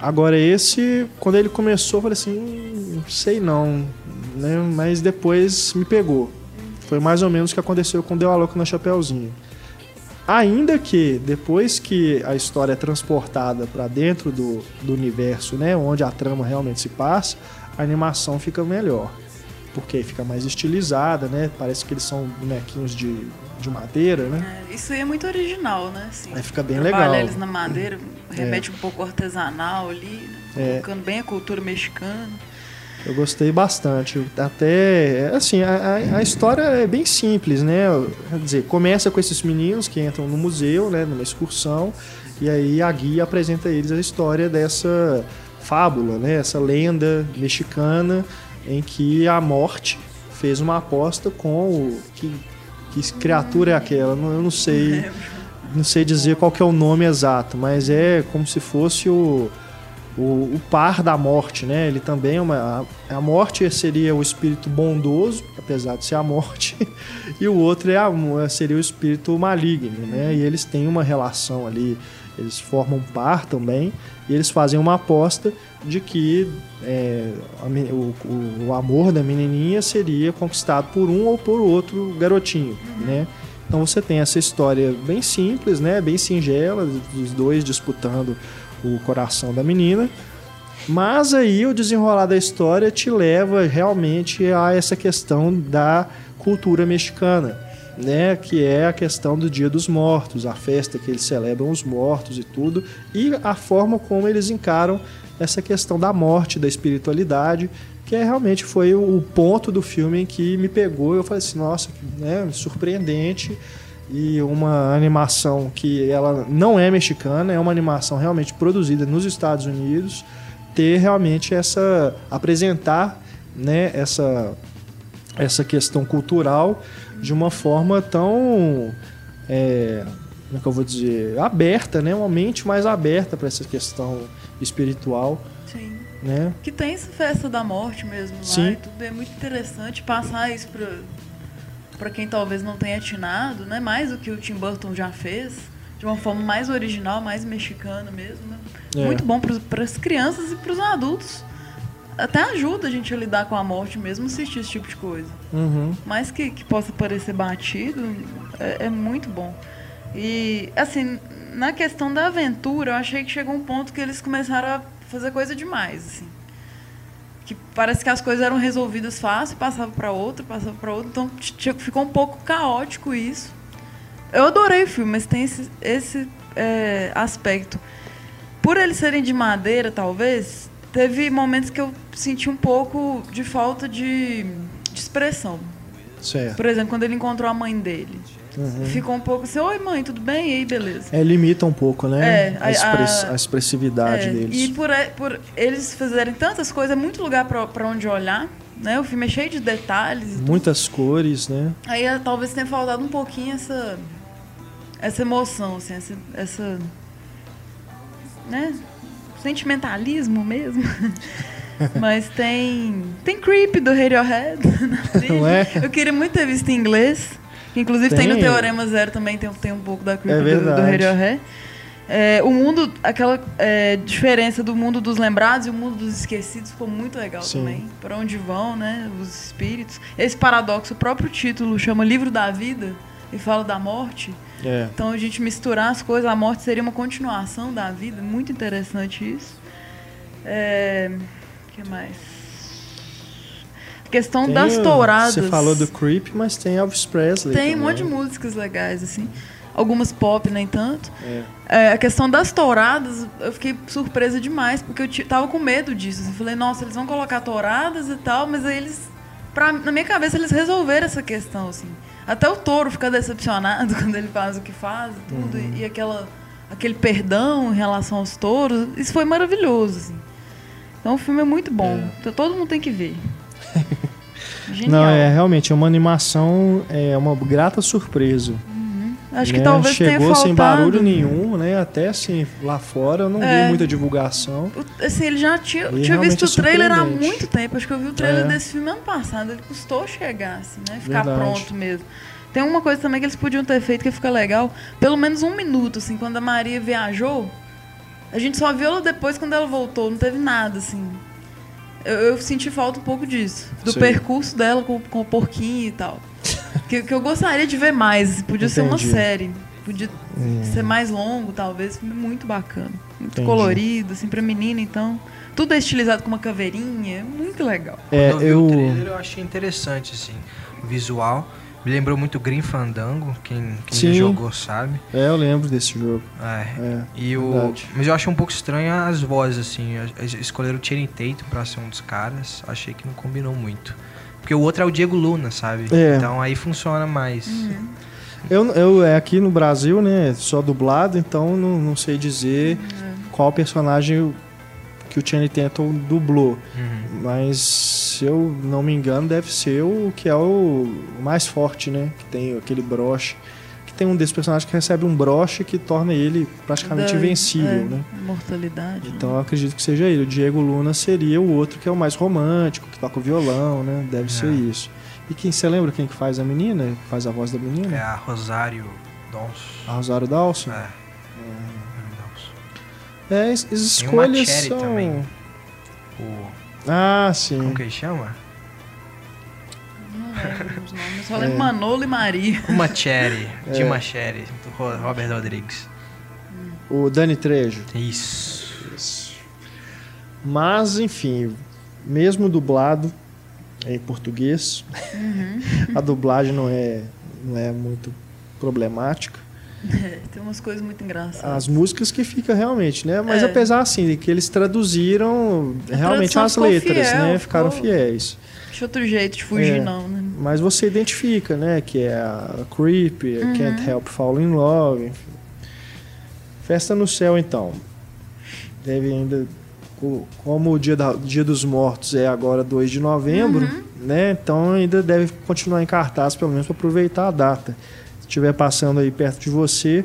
Agora esse, quando ele começou, eu falei assim, "Hum, não sei não, né? Mas depois me pegou. Foi mais ou menos o que aconteceu com Deu a Louca na Chapeuzinho. Ainda que depois que a história é transportada para dentro do, do universo, né, onde a trama realmente se passa, a animação fica melhor. Porque fica mais estilizada, né? Parece que eles são bonequinhos de, de madeira, né? É, Isso aí é muito original, né? Assim, Aí fica bem legal. eles na madeira, remete um pouco artesanal ali, né? É. colocando bem a cultura mexicana. Eu gostei bastante. Até, assim, a, a, história é bem simples, né? Quer dizer, começa com esses meninos que entram no museu, né? Numa excursão. E aí a guia apresenta a eles a história dessa fábula, né? Essa lenda mexicana em que a morte fez uma aposta com o... Que, que criatura é aquela? Eu não sei... Não sei dizer qual que é o nome exato, mas é como se fosse o o, o, par da morte, né? Ele também é uma. A, a, morte seria o espírito bondoso, apesar de ser a morte, e o outro é a, seria o espírito maligno, né? E eles têm uma relação ali, eles formam um par também, e eles fazem uma aposta de que é, a, o, o, amor da menininha seria conquistado por um ou por outro garotinho, né? Então você tem essa história bem simples, né? Bem singela, dos dois disputando o coração da menina. Mas aí o desenrolar da história te leva realmente a essa questão da cultura mexicana, né? Que é a questão do Dia dos Mortos, a festa que eles celebram os mortos e tudo, e a forma como eles encaram essa questão da morte, da espiritualidade, que é, realmente foi o ponto do filme que me pegou. Eu falei assim, nossa, né, surpreendente e uma animação que ela não é mexicana, é uma animação realmente produzida nos Estados Unidos, ter realmente essa apresentar, né, essa essa questão cultural de uma forma tão é, como é que eu vou dizer, aberta, né, uma mente mais aberta para essa questão espiritual. Sim. Né? Que tem essa festa da morte mesmo lá, Sim. tudo é muito interessante passar isso para para quem talvez não tenha atinado, né? Mais do que o Tim Burton já fez, de uma forma mais original, mais mexicana mesmo. Né? É. Muito bom para as crianças e para os adultos. Até ajuda a gente a lidar com a morte mesmo assistir esse tipo de coisa. Uhum. Mais que, que possa parecer batido, é, é muito bom. E, assim, na questão da aventura, eu achei que chegou um ponto que eles começaram a fazer coisa demais, assim que parece que as coisas eram resolvidas fácil, passava para outro, passava para outro, então ficou um pouco caótico isso. Eu adorei o filme, mas tem esse, esse é, aspecto. Por eles serem de madeira, talvez, teve momentos que eu senti um pouco de falta de, de expressão. Certo. Por exemplo, quando ele encontrou a mãe dele. Uhum. Ficou um pouco assim, oi mãe, tudo bem? E aí, beleza. É, limita um pouco, né? É, a, express, a, a expressividade é, deles. E por, por eles fazerem tantas coisas, é muito lugar para onde olhar. Né? O filme é cheio de detalhes. Muitas tudo. cores, né? Aí é, talvez tenha faltado um pouquinho essa, essa emoção, assim, essa, essa né? sentimentalismo mesmo. Mas tem. Tem Creep do Radiohead Não é? Eu queria muito ter visto em inglês. Inclusive tem, tem no Teorema Zero também, tem, tem um pouco da Creep é do, do Radiohead. É, o mundo, aquela é, diferença do mundo dos lembrados e o mundo dos esquecidos ficou muito legal Sim. também. Para onde vão, né? Os espíritos. Esse paradoxo, o próprio título chama Livro da Vida e fala da morte. É. Então a gente misturar as coisas, a morte seria uma continuação da vida, muito interessante isso. É, que mais? Questão tem, das touradas. Você falou do Creep, mas tem Elvis Presley. Tem também. um monte de músicas legais, assim. Algumas pop, nem tanto. É. É, a questão das touradas, eu fiquei surpresa demais, porque eu tava com medo disso. Assim. Eu falei, nossa, eles vão colocar touradas e tal, mas aí eles. Pra, na minha cabeça, eles resolveram essa questão, assim. Até o touro fica decepcionado quando ele faz o que faz e tudo. Uhum. E, e aquela, aquele perdão em relação aos touros. Isso foi maravilhoso, assim. Então o filme é muito bom. É. Então, todo mundo tem que ver. Genial. Não, é realmente é uma animação, é uma grata surpresa. Uhum. Acho né? que talvez Chegou tenha faltado. sem barulho nenhum, né? Até assim, lá fora eu não É. vi muita divulgação. Assim, ele já tinha, E tinha visto é o trailer há muito tempo. Acho que eu vi o trailer É. desse filme ano passado. Ele custou chegar, assim, né? Ficar Verdade. pronto mesmo. Tem uma coisa também que eles podiam ter feito que fica legal. Pelo menos um minuto, assim, quando a Maria viajou. A gente só viu ela depois quando ela voltou. Não teve nada, assim. Eu, eu senti falta um pouco disso. Do Sim. percurso dela com, com o porquinho e tal. que, que eu gostaria de ver mais. Podia ser uma Entendi. série. Podia Hum. ser mais longo, talvez. Muito bacana. Muito Entendi. colorido, assim, pra menina, então. Tudo é estilizado com uma caveirinha. É muito legal. É, Quando eu vi eu. o trailer, eu achei interessante, assim, o visual. Me lembrou muito Green Fandango, quem, quem Sim. já jogou sabe. É, eu lembro desse jogo. É. É, E o... verdade. Mas eu achei um pouco estranho as vozes, assim. Es- Escolheram o Channing Tatum pra ser um dos caras. Achei que não combinou muito. Porque o outro é o Diego Luna, sabe? É. Então aí funciona mais. Eu, eu é aqui no Brasil, né? Só dublado, então não, não sei dizer qual personagem que o Channing Tatum dublou. Uhum. Mas se eu não me engano, deve ser o que é o mais forte, né? Que tem aquele broche. Que tem um desses personagens que recebe um broche que torna ele praticamente Da- invencível, é, né? Mortalidade. né? Então eu acredito que seja ele. O Diego Luna seria o outro que é o mais romântico, que toca o violão, né? Deve ser É. isso. E quem você lembra quem que faz a menina? Faz a voz da menina? É a Rosário Dawson. A Rosário Dawson? É. É, as o escolhas são. também. O... Ah, sim. Como que ele chama? Não lembro os nomes. Só É. Manolo e Maria. O Machete. É. Do Ro- Robert Rodrigues. O Dani Trejo. Isso. Isso. Mas, enfim, mesmo dublado em português, a dublagem não é, não é muito problemática. É, tem umas coisas muito engraçadas. As músicas que fica realmente, né? Mas É. apesar assim de que eles traduziram A realmente as letras, fiel, né? Ficaram ficou- fiéis. Tinha outro jeito de fugir, É. não, né? Mas você identifica, né? Que é a Creep, Uhum. Can't Help Fall in Love, enfim. Festa no Céu, então. Deve ainda. co- Como o dia, da, dia dos Mortos é agora 2 de novembro, Uhum. né? Então ainda deve continuar em cartaz, pelo menos para aproveitar a data. Estiver passando aí perto de você,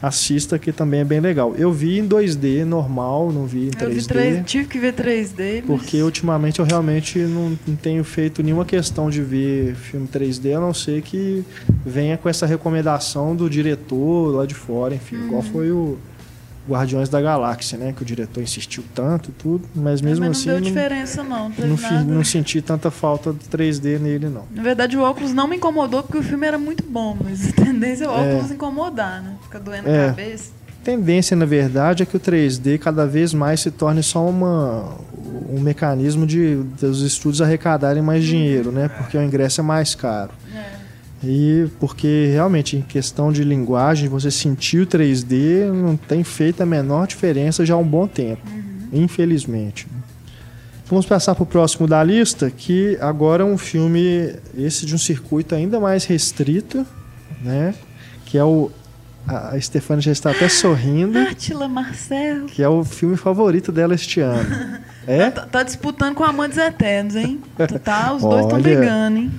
assista que também é bem legal. Eu vi em 2D normal, não vi em Eu vi 3D. três, tive que ver 3D. mas- Porque ultimamente eu realmente não, não tenho feito nenhuma questão de ver filme 3D, a não ser que venha com essa recomendação do diretor lá de fora, enfim, igual foi o Guardiões da Galáxia, né? Que o diretor insistiu tanto, tudo, mas mesmo mas assim não deu não, diferença, não. Não não, nada. não senti tanta falta de 3D nele, não. Na verdade, o óculos não me incomodou porque o filme era muito bom, mas a tendência é o É. óculos incomodar, né? Fica doendo É. a cabeça. tendência, na verdade, é que o 3D cada vez mais se torne só uma, um mecanismo de dos estúdios arrecadarem mais dinheiro, né? Porque o ingresso é mais caro. E porque realmente, em questão de linguagem, você sentir o 3D não tem feito a menor diferença já há um bom tempo, infelizmente. Vamos passar para o próximo da lista, que agora é um filme, esse de um circuito ainda mais restrito, né? Que é o. A a Stefania já está até sorrindo, Átila Marcel. que é o filme favorito dela este ano. É? Tá, tá disputando com Amantes Eternos, hein? Tá, os dois estão brigando, hein?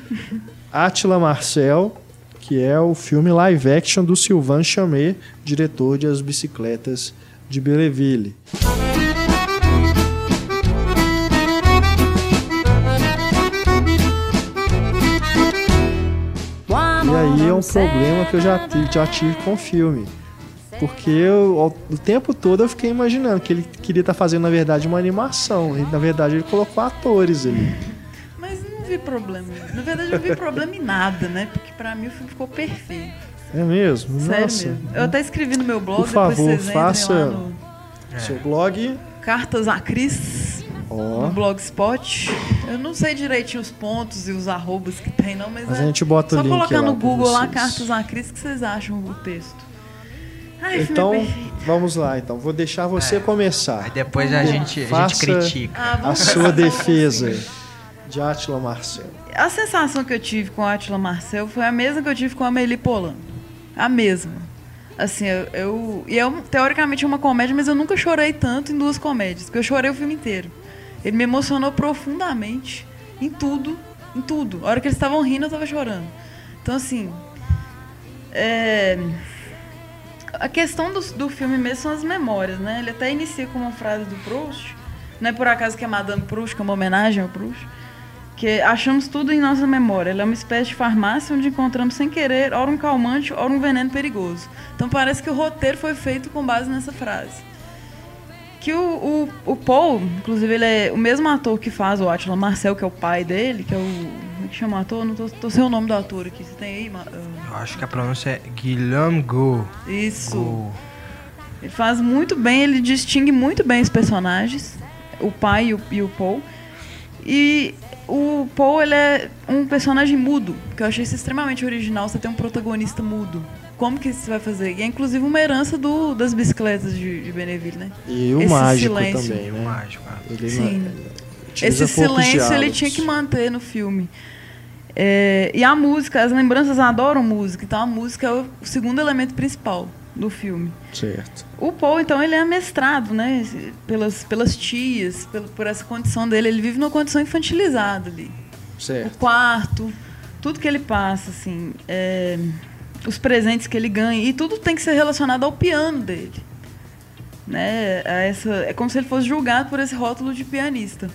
Attila Marcel, que é o filme live action do Sylvain Chamet, diretor de As Bicicletas de Belleville. E aí é um problema que eu já, já tive com o filme. Porque eu, o tempo todo eu fiquei imaginando que ele queria estar fazendo, na verdade, uma animação. E, na verdade, ele colocou atores ali. Vi problema. Na verdade, eu não vi problema em nada, né? Porque pra mim o filme ficou perfeito. É mesmo? Sério Nossa. mesmo. Eu até escrevi no meu blog, Por favor, depois vocês entrem faça- lá no Seu blog. Cartas a Cris, Ó. no Blogspot. Eu não sei direitinho os pontos e os arrobas que tem, não, mas, Mas é a gente bota o só link colocar lá no Google lá. Cartas a Cris que vocês acham o texto. Ai, o filme Então, é perfeito. vamos lá. Então, vou deixar você É. começar. Aí depois a gente, a gente critica. Ah, A sua defesa assim. De Attila Marcel. A sensação que eu tive com a Atila Marcel foi a mesma que eu tive com Amélie Polan. A mesma. Assim, eu, eu. E é um- teoricamente é uma comédia, mas eu nunca chorei tanto em duas comédias. Porque eu chorei o filme inteiro. Ele me emocionou profundamente em tudo. Em tudo. A hora que eles estavam rindo, eu tava chorando. Então, assim. É. A questão do, do filme mesmo são as memórias, né? Ele até inicia com uma frase do Proust. Não é por acaso que é Madame Proust, que é uma homenagem ao Proust que achamos tudo em nossa memória. Ela é uma espécie de farmácia onde encontramos sem querer ora um calmante, ora um veneno perigoso. Então parece que o roteiro foi feito com base nessa frase. Que o, o, o Paul, inclusive, ele é o mesmo ator que faz o Attila Marcel, que é o pai dele, que é o. Como é que chama o ator? Não tô, tô sem o nome do ator aqui. Você tem aí? Ah, acho que a pronúncia é Guilherme Go. Isso. Go. Ele faz muito bem, ele distingue muito bem os personagens, o pai e o, e o Paul. E o Paul ele é um personagem mudo, que eu achei isso extremamente original, você tem um protagonista mudo. Como que você vai fazer? E é inclusive uma herança do, das bicicletas de, de Beneville, né? E o Esse mágico silêncio. também, né? O mágico, é. Ele Sim. utiliza Esse silêncio ele tinha que manter no filme. É, e a música, as lembranças adoram música, então a música é o segundo elemento principal do filme. Certo. O Paul, então, ele é amestrado, né? Pelas, pelas tias, pelo, por essa condição dele. Ele vive numa condição infantilizada ali. O Certo. quarto, tudo que ele passa, assim, é, os presentes que ele ganha, e tudo tem que ser relacionado ao piano dele. Né? A essa, é como se ele fosse julgado por esse rótulo de pianista.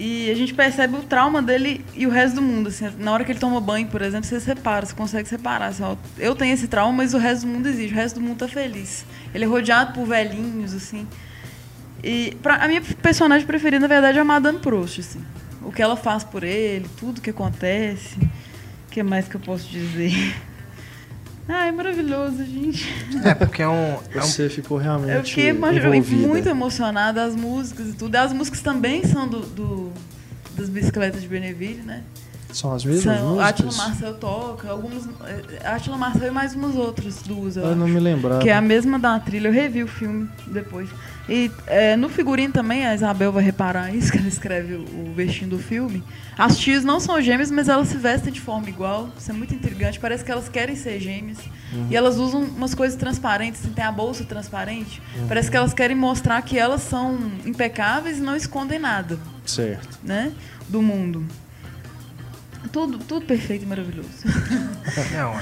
E a gente percebe o trauma dele e o resto do mundo. Assim, na hora que ele toma banho, por exemplo, você separa, você consegue separar. Assim, ó, eu tenho esse trauma, mas o resto do mundo existe, o resto do mundo tá feliz. Ele é rodeado por velhinhos, assim. E pra, a minha personagem preferida, na verdade, é a Madame Proust, assim. O que ela faz por ele, tudo que acontece. O que mais que eu posso dizer? Ah, é maravilhoso, gente. É, porque é um. É um Você ficou realmente Eu fiquei envolvida. muito emocionada, as músicas e tudo. As músicas também são do, do- das bicicletas de Beneville, né? São as mesmas São, a Atila músicas? Marcel toca, algumas. A Atila Marcel e mais umas outras duas, eu Eu não me lembrava. Que é a mesma da trilha. Eu revi o filme depois. E é, no figurino também, a Isabel vai reparar isso, que ela escreve o, o vestinho do filme. As tias não são gêmeas, mas elas se vestem de forma igual. Isso é muito intrigante. Parece que elas querem ser gêmeas. E elas usam umas coisas transparentes, assim, tem a bolsa transparente. Parece que elas querem mostrar que elas são impecáveis e não escondem nada, Certo. né? Do mundo. Tudo, tudo perfeito e maravilhoso. É um,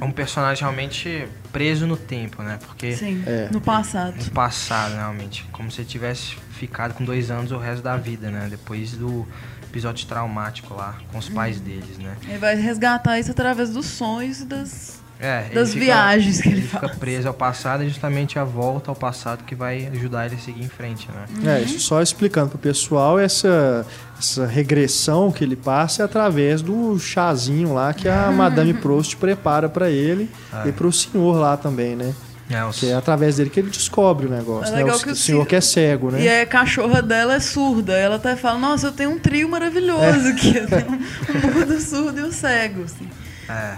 é um personagem realmente preso no tempo, né? Porque Sim, É. no passado. no passado, realmente. Como se ele tivesse ficado com dois anos o resto da vida, né? Depois do episódio traumático lá, com os pais deles, né? Ele vai resgatar isso através dos sonhos e das. É, ele Das fica- viagens que ele fica faz. preso ao passado e justamente a volta ao passado que vai ajudar ele a seguir em frente, né? Uhum. É, isso só explicando pro pessoal, essa, essa regressão que ele passa é através do chazinho lá que a Madame Proust prepara pra ele Ah. e pro senhor lá também, né? É, os- Que é através dele que ele descobre o negócio, É né? O, que o senhor se- que é cego, né? E a cachorra dela é surda. Ela até fala: Nossa, eu tenho um trio maravilhoso aqui. Eu tenho um mudo, surdo e um cego. assim. É,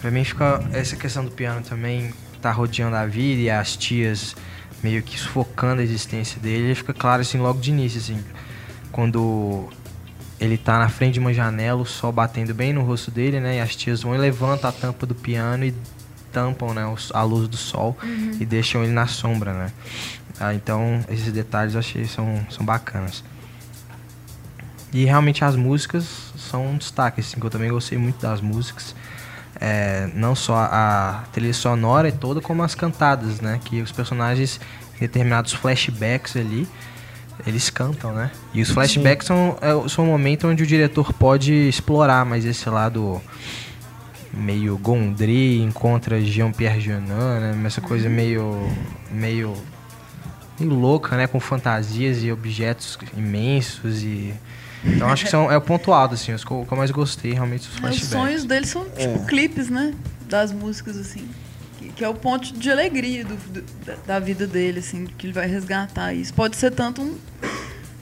pra mim fica essa questão do piano também tá rodeando a vida e as tias meio que sufocando a existência dele, fica claro assim logo de início assim, quando ele tá na frente de uma janela, o sol batendo bem no rosto dele, né? E as tias vão e levantam a tampa do piano e tampam, né, a luz do sol e deixam ele na sombra, né? Ah, então esses detalhes eu achei são são bacanas. E realmente as músicas são um destaque, assim, que eu também gostei muito das músicas. É, não só a trilha sonora toda, como as cantadas, né? Que os personagens, em determinados flashbacks ali, eles cantam, né? E os flashbacks são, é, são um momento onde o diretor pode explorar mais esse lado meio Gondry, encontra Jean-Pierre Jeunet, né? Essa coisa meio, meio, meio louca, né? Com fantasias e objetos imensos e... Então acho que são, é o ponto alto, assim, os que eu, mais gostei realmente dos Os flashbacks. sonhos deles são tipo clipes, né? Das músicas, assim. Que, que é o ponto de alegria do, do- da, da vida dele, assim, que ele vai resgatar isso. Pode ser tanto um-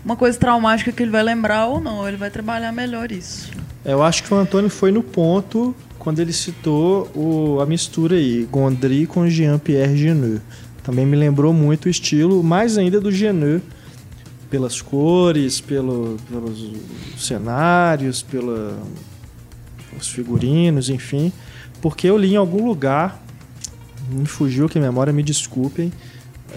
uma coisa traumática que ele vai lembrar ou não. Ele vai trabalhar melhor isso. Eu acho que o Antônio foi no ponto quando ele citou o- a mistura aí, Gondry com Jean-Pierre Geneux. Também me lembrou muito o estilo, mais ainda do Geneux, pelas cores, pelo, pelos cenários, pelos figurinos, enfim. Porque eu li em algum lugar, me fugiu que a memória, me desculpem,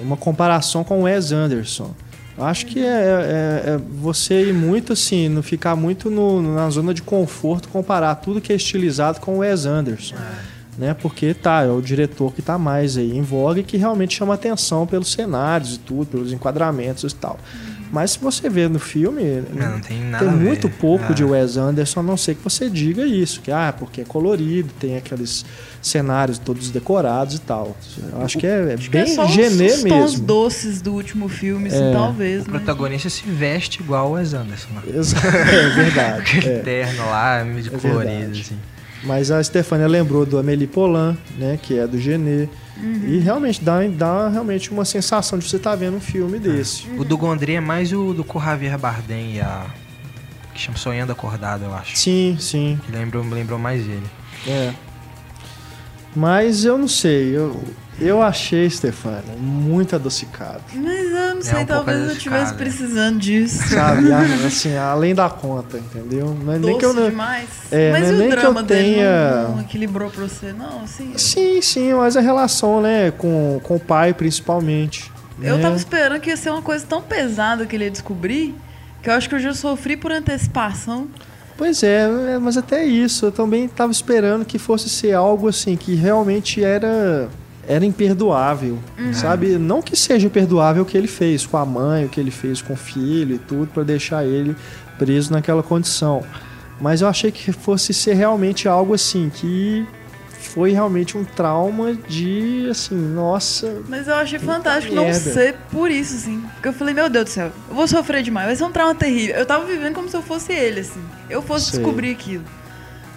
uma comparação com o Wes Anderson. Eu acho que é, é- é você ir muito assim, não ficar muito no- na zona de conforto, comparar tudo que é estilizado com o Wes Anderson. Né? Porque tá, é o diretor que tá mais aí em voga e que realmente chama atenção pelos cenários e tudo, pelos enquadramentos e tal. Mas se você vê no filme, Não, não tem nada tem muito pouco de Wes Anderson, a não ser que você diga isso, que ah, porque é colorido, tem aqueles cenários todos decorados e tal. Eu acho que é, é Acho que bem é os, genê os tons mesmo. doces do último filme, assim, É. talvez. O né? protagonista se veste igual o Wes Anderson, né? Exa- é verdade. Aquele é. terno lá, meio de É colorido, verdade. assim. Mas a Stefania lembrou do Amélie Poulain, né, que é do Genê. E realmente dá, dá realmente uma sensação de você estar vendo um filme desse. O do Gondry é mais o do Javier Bardem e a... que chama Sonhando Acordado, eu acho. Sim, sim. Que lembrou, lembrou mais ele. É. Mas eu não sei, eu, eu achei, Stefania, muito adocicado. Mas eu não É sei, um pouco talvez eu estivesse é. precisando disso. Sabe? A- assim, além da conta, entendeu? Não é nem Doce que eu não. demais. É, mas não é e o nem que eu drama dele tenha- não, não equilibrou pra você? Não, assim. Sim, sim, mas a relação, né, com, com o pai, principalmente. Eu né? tava esperando que ia ser uma coisa tão pesada que ele ia descobrir, que eu acho que eu já sofri por antecipação. Pois é, é, mas até isso, eu também estava esperando que fosse ser algo assim, que realmente era era imperdoável, sabe? Não que seja imperdoável o que ele fez com a mãe, o que ele fez com o filho e tudo, para deixar ele preso naquela condição. Mas eu achei que fosse ser realmente algo assim, que foi realmente um trauma de, assim, nossa, Mas eu achei fantástico não merda. ser por isso, assim. Porque eu falei, meu Deus do céu, eu vou sofrer demais, vai ser um trauma terrível. Eu tava vivendo como se eu fosse ele, assim. Eu fosse Sei. descobrir aquilo.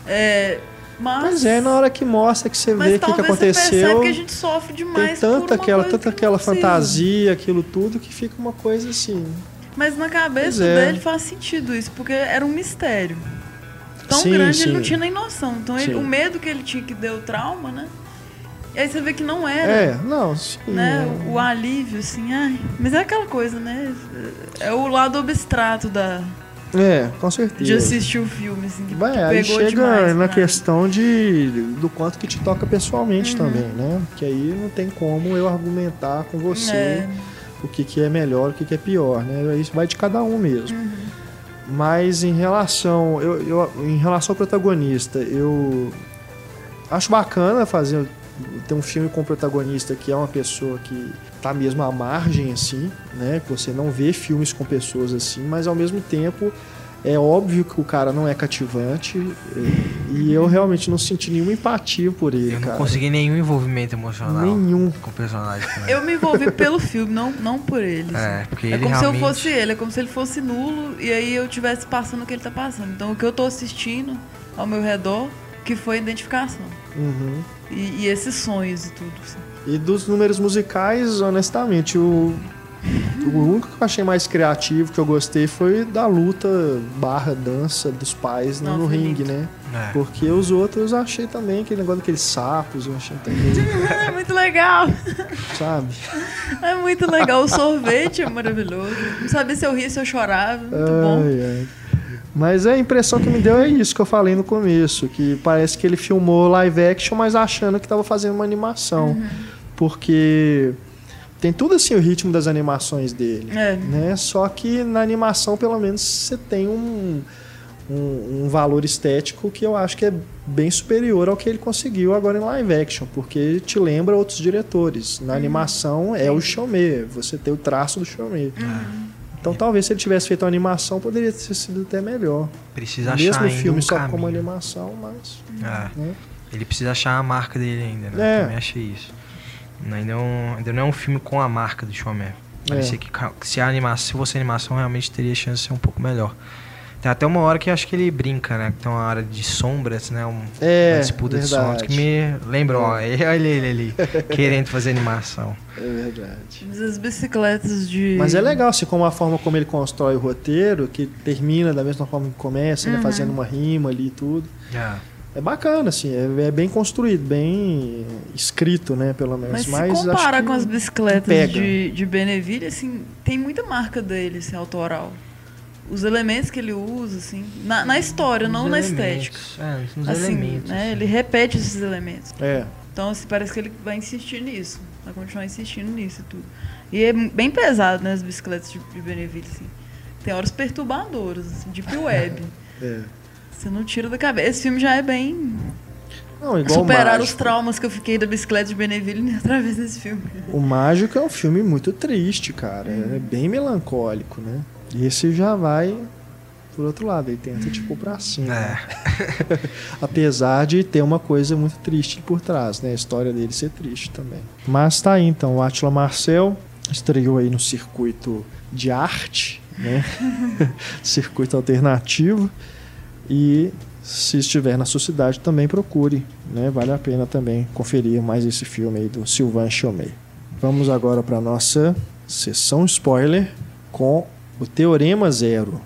É. Mas. É, na hora que mostra que você vê o que, que talvez você aconteceu, que a gente sofre tem demais por tanta aquela, tanta que aquela fantasia, aquilo tudo, que fica uma coisa assim. Mas na cabeça é. dele faz sentido isso, porque era um mistério. Tão Sim, grande ele sim. não tinha nem noção. Então ele- o medo que ele tinha que deu trauma, né? E aí você vê que não era. É, não, sim. Né? é. O alívio, assim, ai. Mas é aquela coisa, né? É o lado abstrato da, É, com certeza. de assistir o filme, assim, que, Vai, aí chega demais. na questão de do quanto que te toca pessoalmente Uhum. também, né? Que aí não tem como eu argumentar com você É. o que, que é melhor, o que, que é pior, né? Isso vai de cada um mesmo. Uhum. Mas em relação, eu, eu- em relação ao protagonista, eu acho bacana fazer ter um filme com um protagonista que é uma pessoa que tá mesmo à margem assim, né? Que você não vê filmes com pessoas assim, mas ao mesmo tempo é óbvio que o cara não é cativante e, eu realmente não senti nenhuma empatia por ele, Eu não cara. consegui nenhum envolvimento emocional Nenhum. com o personagem. também. Eu me envolvi pelo filme, não, não por ele. assim. É, porque É ele como realmente... se eu fosse ele, é como se ele fosse nulo e aí eu estivesse passando o que ele tá passando. Então o que eu tô assistindo ao meu redor, que foi a identificação. Uhum. E, e esses sonhos e tudo. assim. E dos números musicais, honestamente, o, o único que eu achei mais criativo, que eu gostei, foi da luta barra dança dos pais no, Não, no ringue, né? É. Porque os outros eu achei também, aquele negócio daqueles sapos, eu achei também, É muito legal. sabe? É muito legal. O sorvete é maravilhoso. Não sabia se eu ria, se eu chorava. Muito bom. Ai, ai. Mas a impressão que me deu é isso que eu falei no começo, que parece que ele filmou live action, mas achando que estava fazendo uma animação. Uhum. Porque tem tudo assim o ritmo das animações dele. É. né? Só que na animação, pelo menos, você tem um, um, um valor estético que eu acho que é bem superior ao que ele conseguiu agora em live action, porque te lembra outros diretores. Uhum. Na animação é o Chomé, você tem o traço do Chomé. Uhum. Então talvez se ele tivesse feito uma animação, poderia ter sido até melhor. Precisa achar Mesmo o ainda filme um só caminho. como animação, mas. É. né? Ele precisa achar a marca dele ainda, né? É. Eu também achei isso. Ainda não, ainda não é um filme com a marca do Showman. Parecia É. que se a animação, se fosse animação, realmente teria chance de ser um pouco melhor. Tem até uma hora que eu acho que ele brinca, né? Tem uma hora de sombras, né? Um, É, uma disputa de verdade. sombras que me lembra, ó, olha ele, ele ali, querendo fazer animação. É verdade. Mas as bicicletas de. Mas é legal, assim, como a forma como ele constrói o roteiro, que termina da mesma forma que começa, né, Uhum. fazendo uma rima ali e tudo. É. É bacana, assim, é, é bem construído, bem escrito, né, pelo menos. Mas se Mas acho comparar que com as bicicletas pega. de, de Beneville, assim, tem muita marca dele, assim, autoral. Os elementos que ele usa, assim, na, na história, não Nos na elementos. estética. É, nos Assim, elementos. né? assim. Ele repete esses elementos. É, Então, assim, parece que ele vai insistir nisso. Vai continuar insistindo nisso e tudo. E é bem pesado, né, as bicicletas de, de Beneville, assim. Tem horas perturbadoras, assim, deep web. é. Você não tira da cabeça. Esse filme já é bem... Não, igual Superar os traumas que eu fiquei da bicicleta de Beneville através desse filme. O Mágico é um filme muito triste, cara. É bem melancólico, né? Esse já vai por outro lado, ele tenta, tipo, pra cima. É. Apesar de ter uma coisa muito triste por trás, né? A história dele ser triste também. Mas tá aí, então. O Atila Marcel estreou aí no circuito de arte, né? circuito alternativo. E se estiver na sua cidade, também procure, né? Vale a pena também conferir mais esse filme aí do Sylvain Chomet. Vamos agora para nossa sessão spoiler com o teorema zero.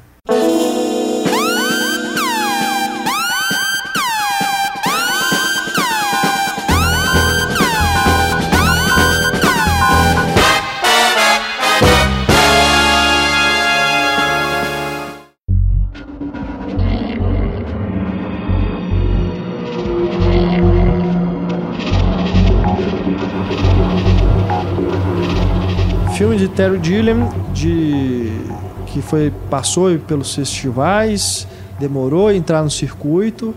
filme de Terry Gilliam de que foi, passou pelos festivais, demorou a entrar no circuito,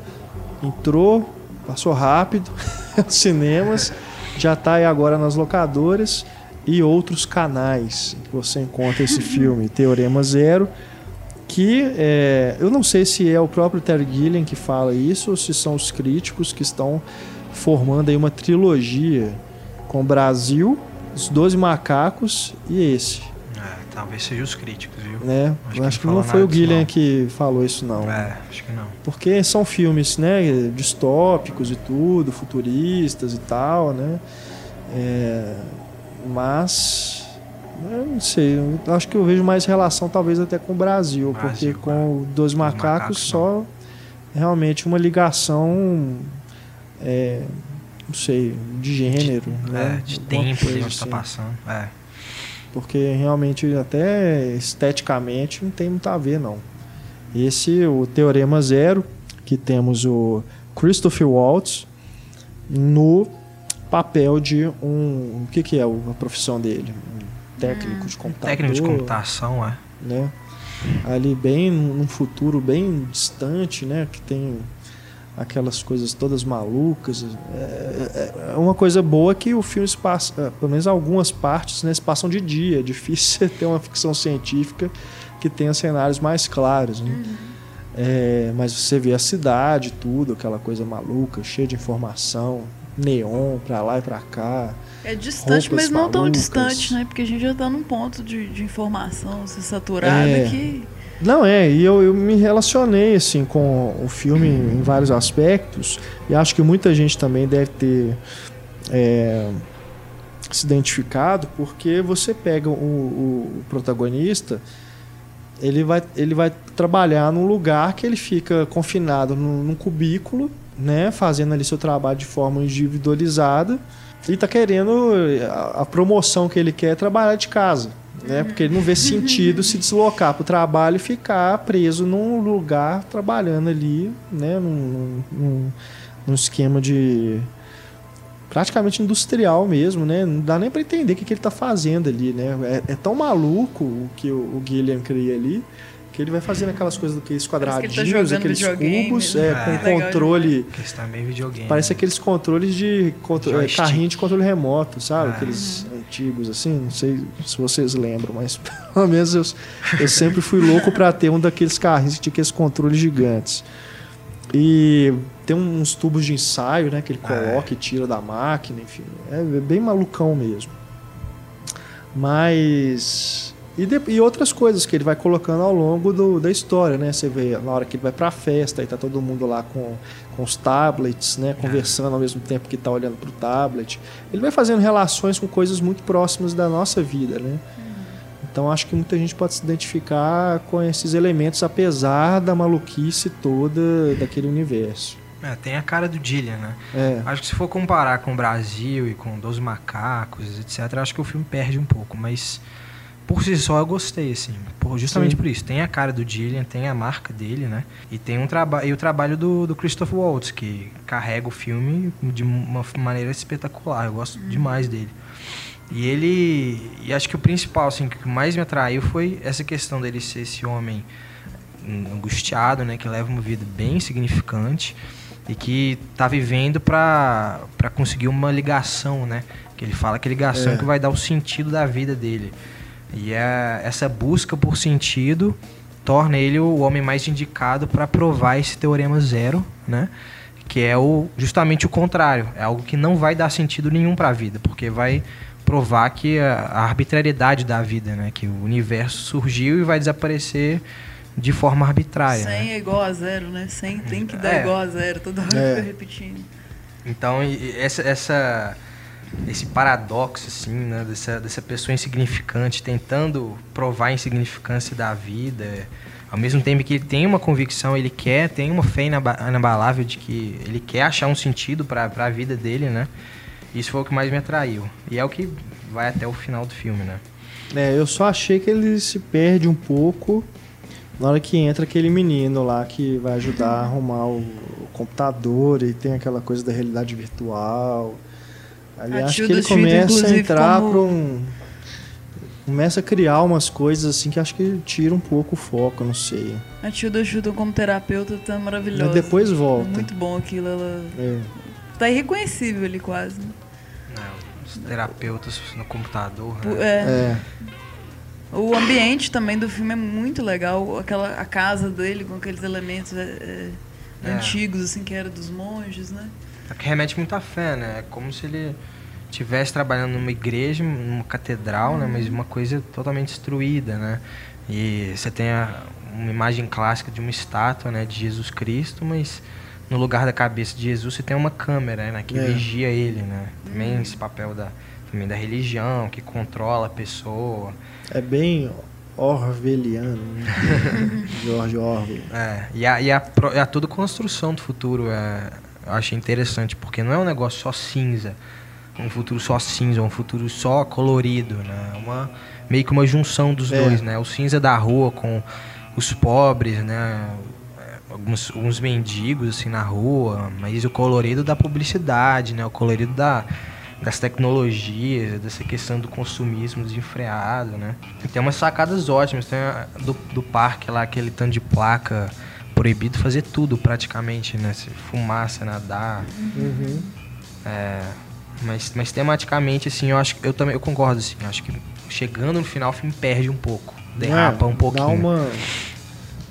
entrou, passou rápido cinemas, já está aí agora nas locadoras e outros canais que você encontra esse filme, Teorema Zero, que é, eu não sei se é o próprio Terry Gilliam que fala isso ou se são os críticos que estão formando aí uma trilogia com o Brasil, os Doze Macacos e esse. É, talvez seja os críticos? Né? Acho, acho que, que não foi o Gilliam que falou isso não. É, acho que não. Porque são filmes, né, distópicos e tudo, futuristas e tal, né? É, mas eu não sei, eu acho que eu vejo mais relação talvez até com o Brasil, Brasil porque com é. Dois Macacos, macacos só realmente uma ligação é, não sei, de gênero, de, né? É, de tempo que a gente está assim. passando. É. Porque realmente até esteticamente não tem muito a ver não. Esse o Teorema Zero, que temos o Christopher Waltz no papel de um. O que, que é a profissão dele? Um técnico de computação. Técnico de computação, é. Né? Ali bem num futuro bem distante, né? Que tem aquelas coisas todas malucas. É, é, é uma coisa boa que o filme se passa, é, pelo menos algumas partes, né, se passam de dia. É difícil ter uma ficção científica que tenha cenários mais claros. Né? Uhum. É, mas você vê a cidade, tudo, aquela coisa maluca, cheia de informação, neon pra lá e pra cá. É distante, mas não malucas. tão distante, né? Porque a gente já tá num ponto de, de informação assim, saturada é. que. Não, é, e eu, eu me relacionei assim com o filme em vários aspectos, e acho que muita gente também deve ter é, se identificado, porque você pega o, o, o protagonista, ele vai, ele vai trabalhar num lugar que ele fica confinado num, num cubículo, né, fazendo ali seu trabalho de forma individualizada e está querendo a, a, promoção que ele quer é trabalhar de casa, né? Porque ele não vê sentido se deslocar para o trabalho e ficar preso num lugar trabalhando ali, né, num, num, num esquema de praticamente industrial mesmo, né? Não dá nem para entender o que, que ele está fazendo ali, né? É, é, tão maluco o que o, o Guilherme cria ali que ele vai fazendo aquelas coisas daqueles quadradinhos, tá aqueles cubos, é, né? com é, controle. Está meio videogame. Parece aqueles controles de contro é, carrinho de controle remoto, sabe? Ah. Aqueles antigos assim, não sei se vocês lembram, mas pelo menos eu, eu sempre fui louco para ter um daqueles carrinhos que tinha aqueles controles gigantes. E tem uns tubos de ensaio, né, que ele coloca é. e tira da máquina, enfim, é bem malucão mesmo. Mas e, de, e, outras coisas que ele vai colocando ao longo do, da história, né? Você vê na hora que ele vai pra festa e tá todo mundo lá com, com os tablets, né? Conversando ao mesmo tempo que tá olhando pro tablet. Ele vai fazendo relações com coisas muito próximas da nossa vida, né? Então acho que muita gente pode se identificar com esses elementos, apesar da maluquice toda daquele universo. É, tem a cara do Dillian, né? É. Acho que se for comparar com o Brasil e com Dos Macacos, etc., acho que o filme perde um pouco, mas por si só eu gostei, assim. Por, justamente Sim. por isso. Tem a cara do Gillian, tem a marca dele, né? E tem um trabalho. E o trabalho do, do Christopher Waltz, que carrega o filme de uma maneira espetacular. Eu gosto hum. demais dele. E ele. E acho que o principal, assim, que mais me atraiu foi essa questão dele ser esse homem angustiado, né? Que leva uma vida bem significante e que tá vivendo para conseguir uma ligação, né? Que ele fala que ligação é. que vai dar o sentido da vida dele. E é, essa busca por sentido torna ele o homem mais indicado para provar esse teorema zero, né? Que é o, justamente o contrário. É algo que não vai dar sentido nenhum para a vida, porque vai provar que a, a arbitrariedade da vida, né? Que o universo surgiu e vai desaparecer de forma arbitrária. 100 né? é igual a zero, né? 100 tem que dar é. igual a zero, toda hora é. repetindo. Então, essa, essa esse paradoxo assim, né, dessa, dessa pessoa insignificante tentando provar a insignificância da vida, ao mesmo tempo que ele tem uma convicção, ele quer, tem uma fé inabalável de que ele quer achar um sentido para a vida dele, né? Isso foi o que mais me atraiu. E é o que vai até o final do filme, né? É, eu só achei que ele se perde um pouco na hora que entra aquele menino lá que vai ajudar a arrumar o, computador e tem aquela coisa da realidade virtual. Ali acho que ele começa a entrar como... para um começa a criar umas coisas assim que acho que tira um pouco o foco, não sei. A Tilda Swinton como terapeuta tá maravilhosa. Mas depois volta. Muito bom aquilo, ela É. tá irreconhecível ali quase. né? Não, os terapeutas no computador. Pu- Né? É. É. O ambiente também do filme é muito legal. Aquela, a casa dele com aqueles elementos é, é, É. antigos, assim, que era dos monges, né? É que remete muito à fé, né? É como se ele estivesse trabalhando numa igreja, numa catedral, né? Mas uma coisa totalmente destruída, né? E você tem a- uma imagem clássica de uma estátua, né? De Jesus Cristo, mas no lugar da cabeça de Jesus você tem uma câmera, né? Que É. vigia ele, né? Também esse papel da, também da religião, que controla a pessoa. É bem orwelliano, né? George Orwell. É, e a, e a, a toda construção do futuro é, eu achei interessante, porque não é um negócio só cinza, um futuro só cinza, um futuro só colorido, né? É Uma, meio que uma junção dos É. dois, né? O cinza da rua com os pobres, né? Alguns, alguns mendigos assim na rua, mas o colorido da publicidade, né? O colorido da, das tecnologias, dessa questão do consumismo desenfreado, né? E tem umas sacadas ótimas, tem a do, do parque lá, aquele tanto de placa proibido fazer tudo praticamente, né? Se fumaça, nadar. Uhum. É, mas, mas tematicamente, assim, eu acho que eu também eu concordo, assim, eu acho que chegando no final o filme perde um pouco. Derrapa É, um pouquinho. Dá uma...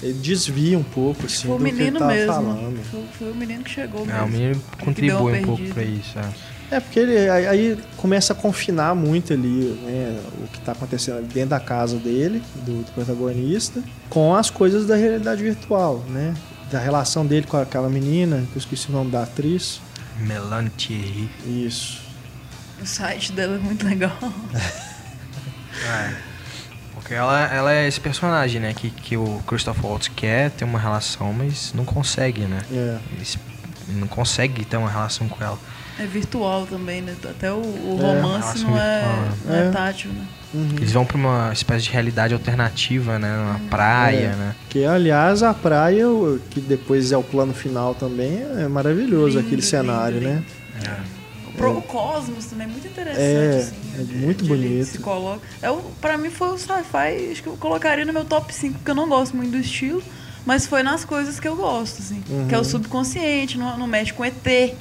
Ele desvia um pouco, assim, Foi o do que ele menino tava mesmo. falando. Foi, foi o menino que chegou mesmo. É, o menino contribui um pouco pra isso. É. É, porque ele aí, aí começa a confinar muito ali né, o que está acontecendo dentro da casa dele, do, do protagonista, com as coisas da realidade virtual, né? Da relação dele com aquela menina, que eu esqueci o nome da atriz. Melanie Thierry. Isso. O site dela é muito legal. É. Porque ela, ela é esse personagem, né? Que, que o Christoph Waltz quer ter uma relação, mas não consegue, né? É. Ele não consegue ter uma relação com ela. É virtual também, né? Até o, o É, romance não é, virtual, não é É. tátil, né? Uhum. Eles vão pra uma espécie de realidade alternativa, né? Na praia, É. né? Que, aliás, a praia, que depois é o plano final também, é maravilhoso Lindo, aquele cenário, lindo, né? O, pro- o Cosmos também é muito interessante. É, assim, é muito de bonito. Se coloca. É o, pra mim foi o sci-fi, acho que eu colocaria no meu top 5, porque eu não gosto muito do estilo, mas foi nas coisas que eu gosto, assim. Que é o Uhum. subconsciente, não, não mexe com ET,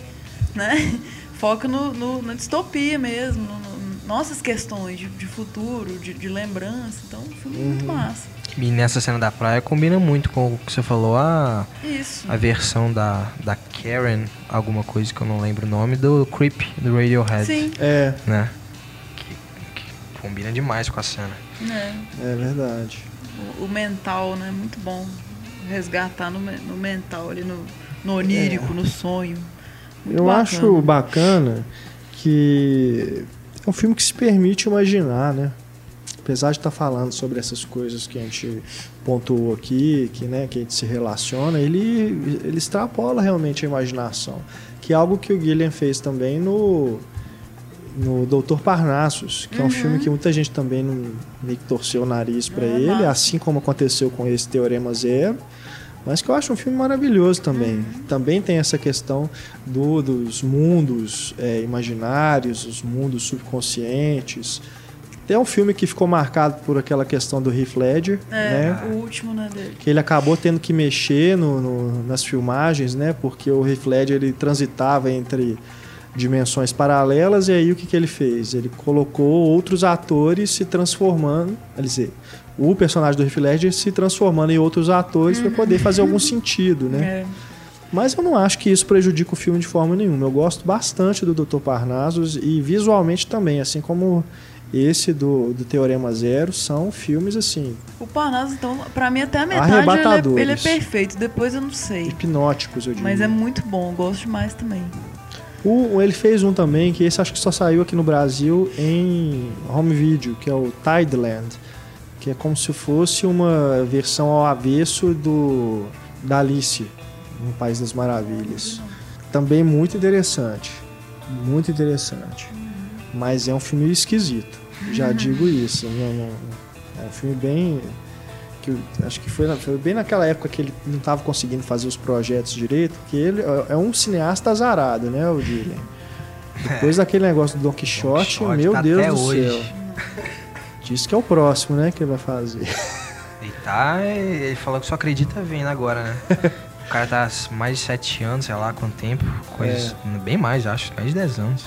né? Foca no, no- na distopia mesmo, no- no- nossas questões de, de futuro, de, de lembrança. Então, um filme muito Uhum. massa. E nessa cena da praia combina muito com o que você falou, a, Isso. a versão da, da Karen, alguma coisa que eu não lembro o nome, do Creep, do Radiohead. Sim, É, Né? Que, que combina demais com a cena. né? é verdade. o, o mental, né? Muito bom resgatar no, no mental, ali no, no onírico, no sonho. Eu bacana. acho bacana que é um filme que se permite imaginar, né? Apesar de estar falando sobre essas coisas que a gente pontuou aqui, que, né, que a gente se relaciona, ele, ele extrapola realmente a imaginação. Que é algo que o Guilherme fez também no, no Doutor Parnassus, que é um filme que muita gente também não, meio que torceu o nariz para É ele, assim como aconteceu com esse Teorema Zero. Mas que eu acho um filme maravilhoso também. Também tem essa questão do- dos mundos é, imaginários, os mundos subconscientes. Tem um filme que ficou marcado por aquela questão do Heath Ledger, É, né? o último, né, dele. Que ele acabou tendo que mexer no- no- nas filmagens, né? Porque o Heath Ledger ele transitava entre dimensões paralelas e aí o que, que ele fez? Ele colocou outros atores se transformando, quer dizer, o personagem do Heath Ledger se transformando em outros atores para poder fazer algum sentido, né? É. Mas eu não acho que isso prejudica o filme de forma nenhuma. Eu gosto bastante do Dr. Parnassus e visualmente também, assim como esse do, do Teorema Zero, são filmes assim, O Parnaso, então, pra mim até a metade ele é, ele é perfeito. Depois eu não sei. hipnóticos, eu diria. Mas é muito bom, gosto demais também. O- ele fez um também, que esse acho que só saiu aqui no Brasil em home video, que é o Tideland, que é como se fosse uma versão ao avesso do da Alice no País das Maravilhas. Também muito interessante, muito interessante. Mas é um filme esquisito, já digo isso. não- não- é um filme bem que acho que foi, foi bem naquela época que ele não estava conseguindo fazer os projetos direito, porque ele é- é um cineasta azarado, né, o Dylan? Depois daquele negócio do Don Quixote, Quixote meu tá Deus do hoje. céu. Diz que é o próximo, né, que ele vai fazer. Ele tá. Ele falou que só acredita vendo agora, né? o cara tá há mais de 7 anos, sei lá quanto tempo. Coisas. Bem mais, acho, mais de 10 anos.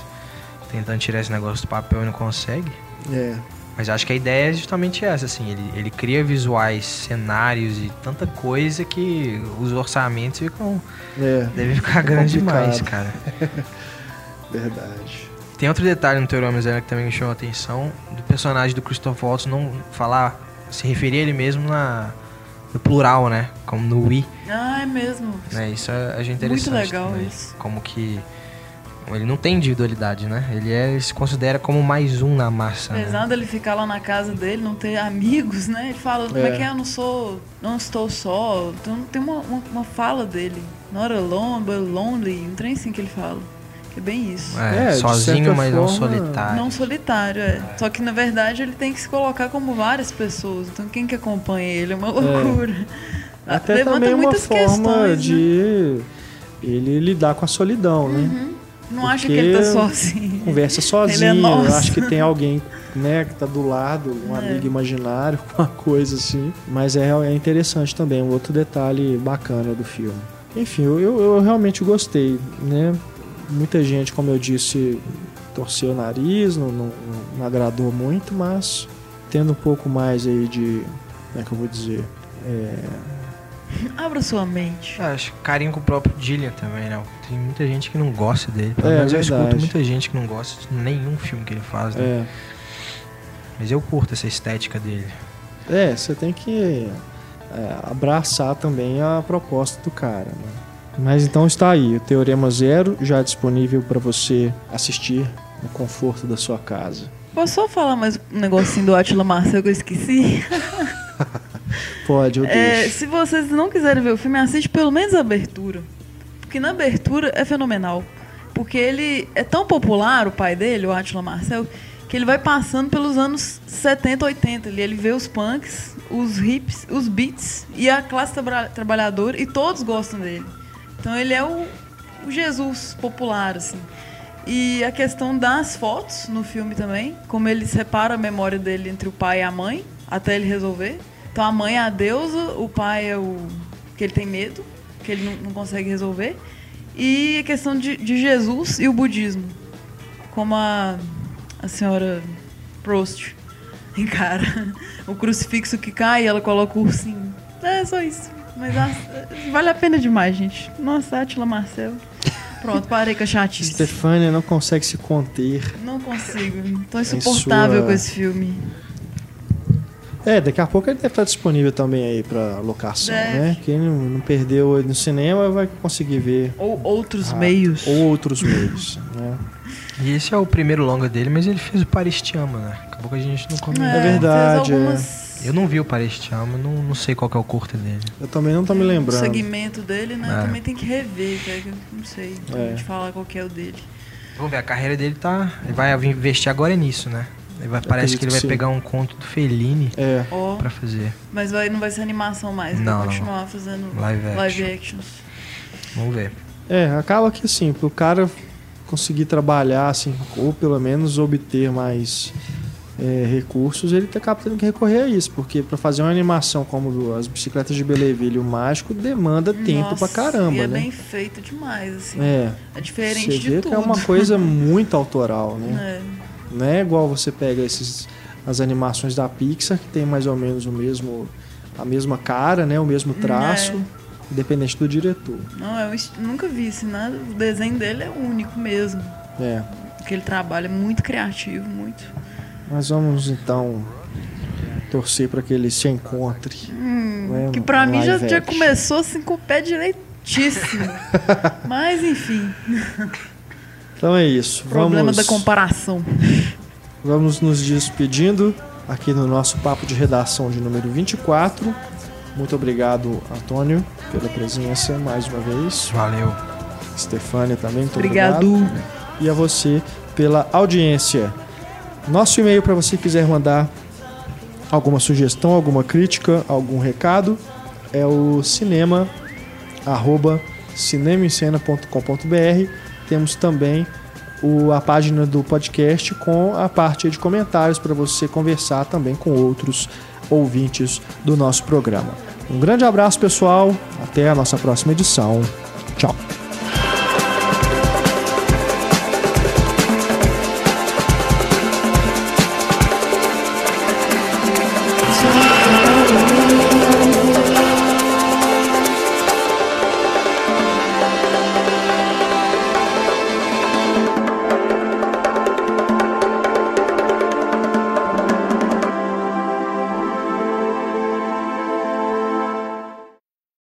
Tentando tirar esse negócio do papel e não consegue. É. Mas acho que a ideia é justamente essa, assim, ele, ele cria visuais, cenários e tanta coisa que os orçamentos ficam. É. Devem ficar grandes demais, cara. Verdade. Tem outro detalhe no Teorema Zero que também me chamou a atenção, do personagem do Christoph Waltz não falar, se referir a ele mesmo na, no plural, né? Como no we, Ah, é mesmo. né? Isso eu achei interessante. Muito legal também. isso. Como que ele não tem individualidade, né? Ele, é, se considera como mais um na massa, né? Apesar dele ficar lá na casa dele, não ter amigos, né? Ele fala, como é É. que é? Eu não sou. Não estou só. Então tem uma, uma, uma fala dele. Not alone, but lonely. Um trem assim que ele fala. Que é bem isso. É, É, sozinho, mas não forma, solitário. Não solitário, é. Só que na verdade ele tem que se colocar como várias pessoas. Então quem que acompanha ele é uma loucura. Até Levanta também uma muitas forma questões, né? de ele lidar com a solidão, né? Não acha que ele tá sozinho. Conversa Ele é sozinho, nosso. acho que tem alguém, né, que tá do lado, um É. amigo imaginário, uma coisa assim. Mas é, é interessante também, um outro detalhe bacana do filme. Enfim, eu, eu, eu realmente gostei, né? Muita gente, como eu disse, torceu o nariz, não, não, não agradou muito, mas tendo um pouco mais aí de. Como é que eu vou dizer? É, Abra sua mente. Eu acho que carinho com o próprio Dillian também, né? Tem muita gente que não gosta dele. Pelo É, menos eu escuto muita gente que não gosta de nenhum filme que ele faz, né? é, Mas eu curto essa estética dele. É, você tem que é, abraçar também a proposta do cara. Né? Mas então está aí, o Teorema Zero já disponível para você assistir no conforto da sua casa. Posso só falar mais um negocinho do Atila Marcel que eu esqueci? Pode, eu É, se vocês não quiserem ver o filme, assiste pelo menos a abertura. Porque na abertura é fenomenal. Porque ele é tão popular, o pai dele, o Attila Marcel, que ele vai passando pelos anos 70, 80. Ele, ele vê os punks, os hips, os beats e a classe trabra- trabalhadora e todos gostam dele. Então ele é o, o Jesus popular, assim. E a questão das fotos no filme também, como ele separa a memória dele entre o pai e a mãe, até ele resolver. Então a mãe é a deusa, o pai é o que ele tem medo, que ele não, não consegue resolver. E a questão de, de Jesus e o budismo. Como a, a senhora Prost encara o crucifixo que cai e ela coloca o ursinho. É só isso. Mas a- vale a pena demais, gente. Nossa, Atila Marcel. Pronto, parei com a chatice. Stefania não consegue se conter. Não consigo. Tô insuportável sua- com esse filme. É, daqui a pouco ele deve estar disponível também aí para locação, Deve. né? Quem não, não perdeu ele no cinema vai conseguir ver Ou outros Ah, meios. ou outros meios, né? E esse é o primeiro longa dele, mas ele fez o Paris Te Ama, né? Acabou que a gente não comentou. É verdade, fez algumas- Eu não vi o Paris Te Ama, não, não sei qual que é o curta dele. Eu também não tô me O lembrando. segmento dele, né? É. Também tem que rever, cara, que eu não sei. É. De falar qual que é o dele. Vamos ver, a carreira dele tá. Ele vai investir agora nisso, né? Vai, parece que ele que vai sim. pegar um conto do Fellini É, Ó, pra fazer. mas vai, não vai ser animação mais, Não, vai continuar fazendo Live action. live actions. Vamos ver. É, acaba que assim, pro cara conseguir trabalhar, assim, ou pelo menos obter mais é, recursos, ele acaba tendo que recorrer a isso, porque pra fazer uma animação como as bicicletas de Belleville e o Mágico demanda tempo Nossa, pra caramba, e é né? bem feito demais, assim. É, É, diferente você de vê tudo. que é uma coisa muito autoral, né? É. Não é igual você pega esses, as animações da Pixar, que tem mais ou menos o mesmo, a mesma cara, né? O mesmo traço, É. independente do diretor. Não, eu nunca vi assim, nada. O desenho dele é único mesmo. É. Que ele trabalha é muito criativo, muito. Mas vamos então torcer para que ele se encontre. Hum, Né, que pra no mim já, já começou assim com o pé direitíssimo. Mas enfim, Então é isso. problema vamos, da comparação. vamos nos despedindo aqui no nosso papo de redação de número 24. Muito obrigado, Antônio, pela presença mais uma vez. Valeu. Stefânia também, muito Obrigado. obrigado. E a você pela audiência. Nosso e-mail para você quiser mandar alguma sugestão, alguma crítica, algum recado é o cinema arroba cinemaencena.com.br. Temos também o, a página do podcast com a parte de comentários para você conversar também com outros ouvintes do nosso programa. Um grande abraço, pessoal. Até a nossa próxima edição.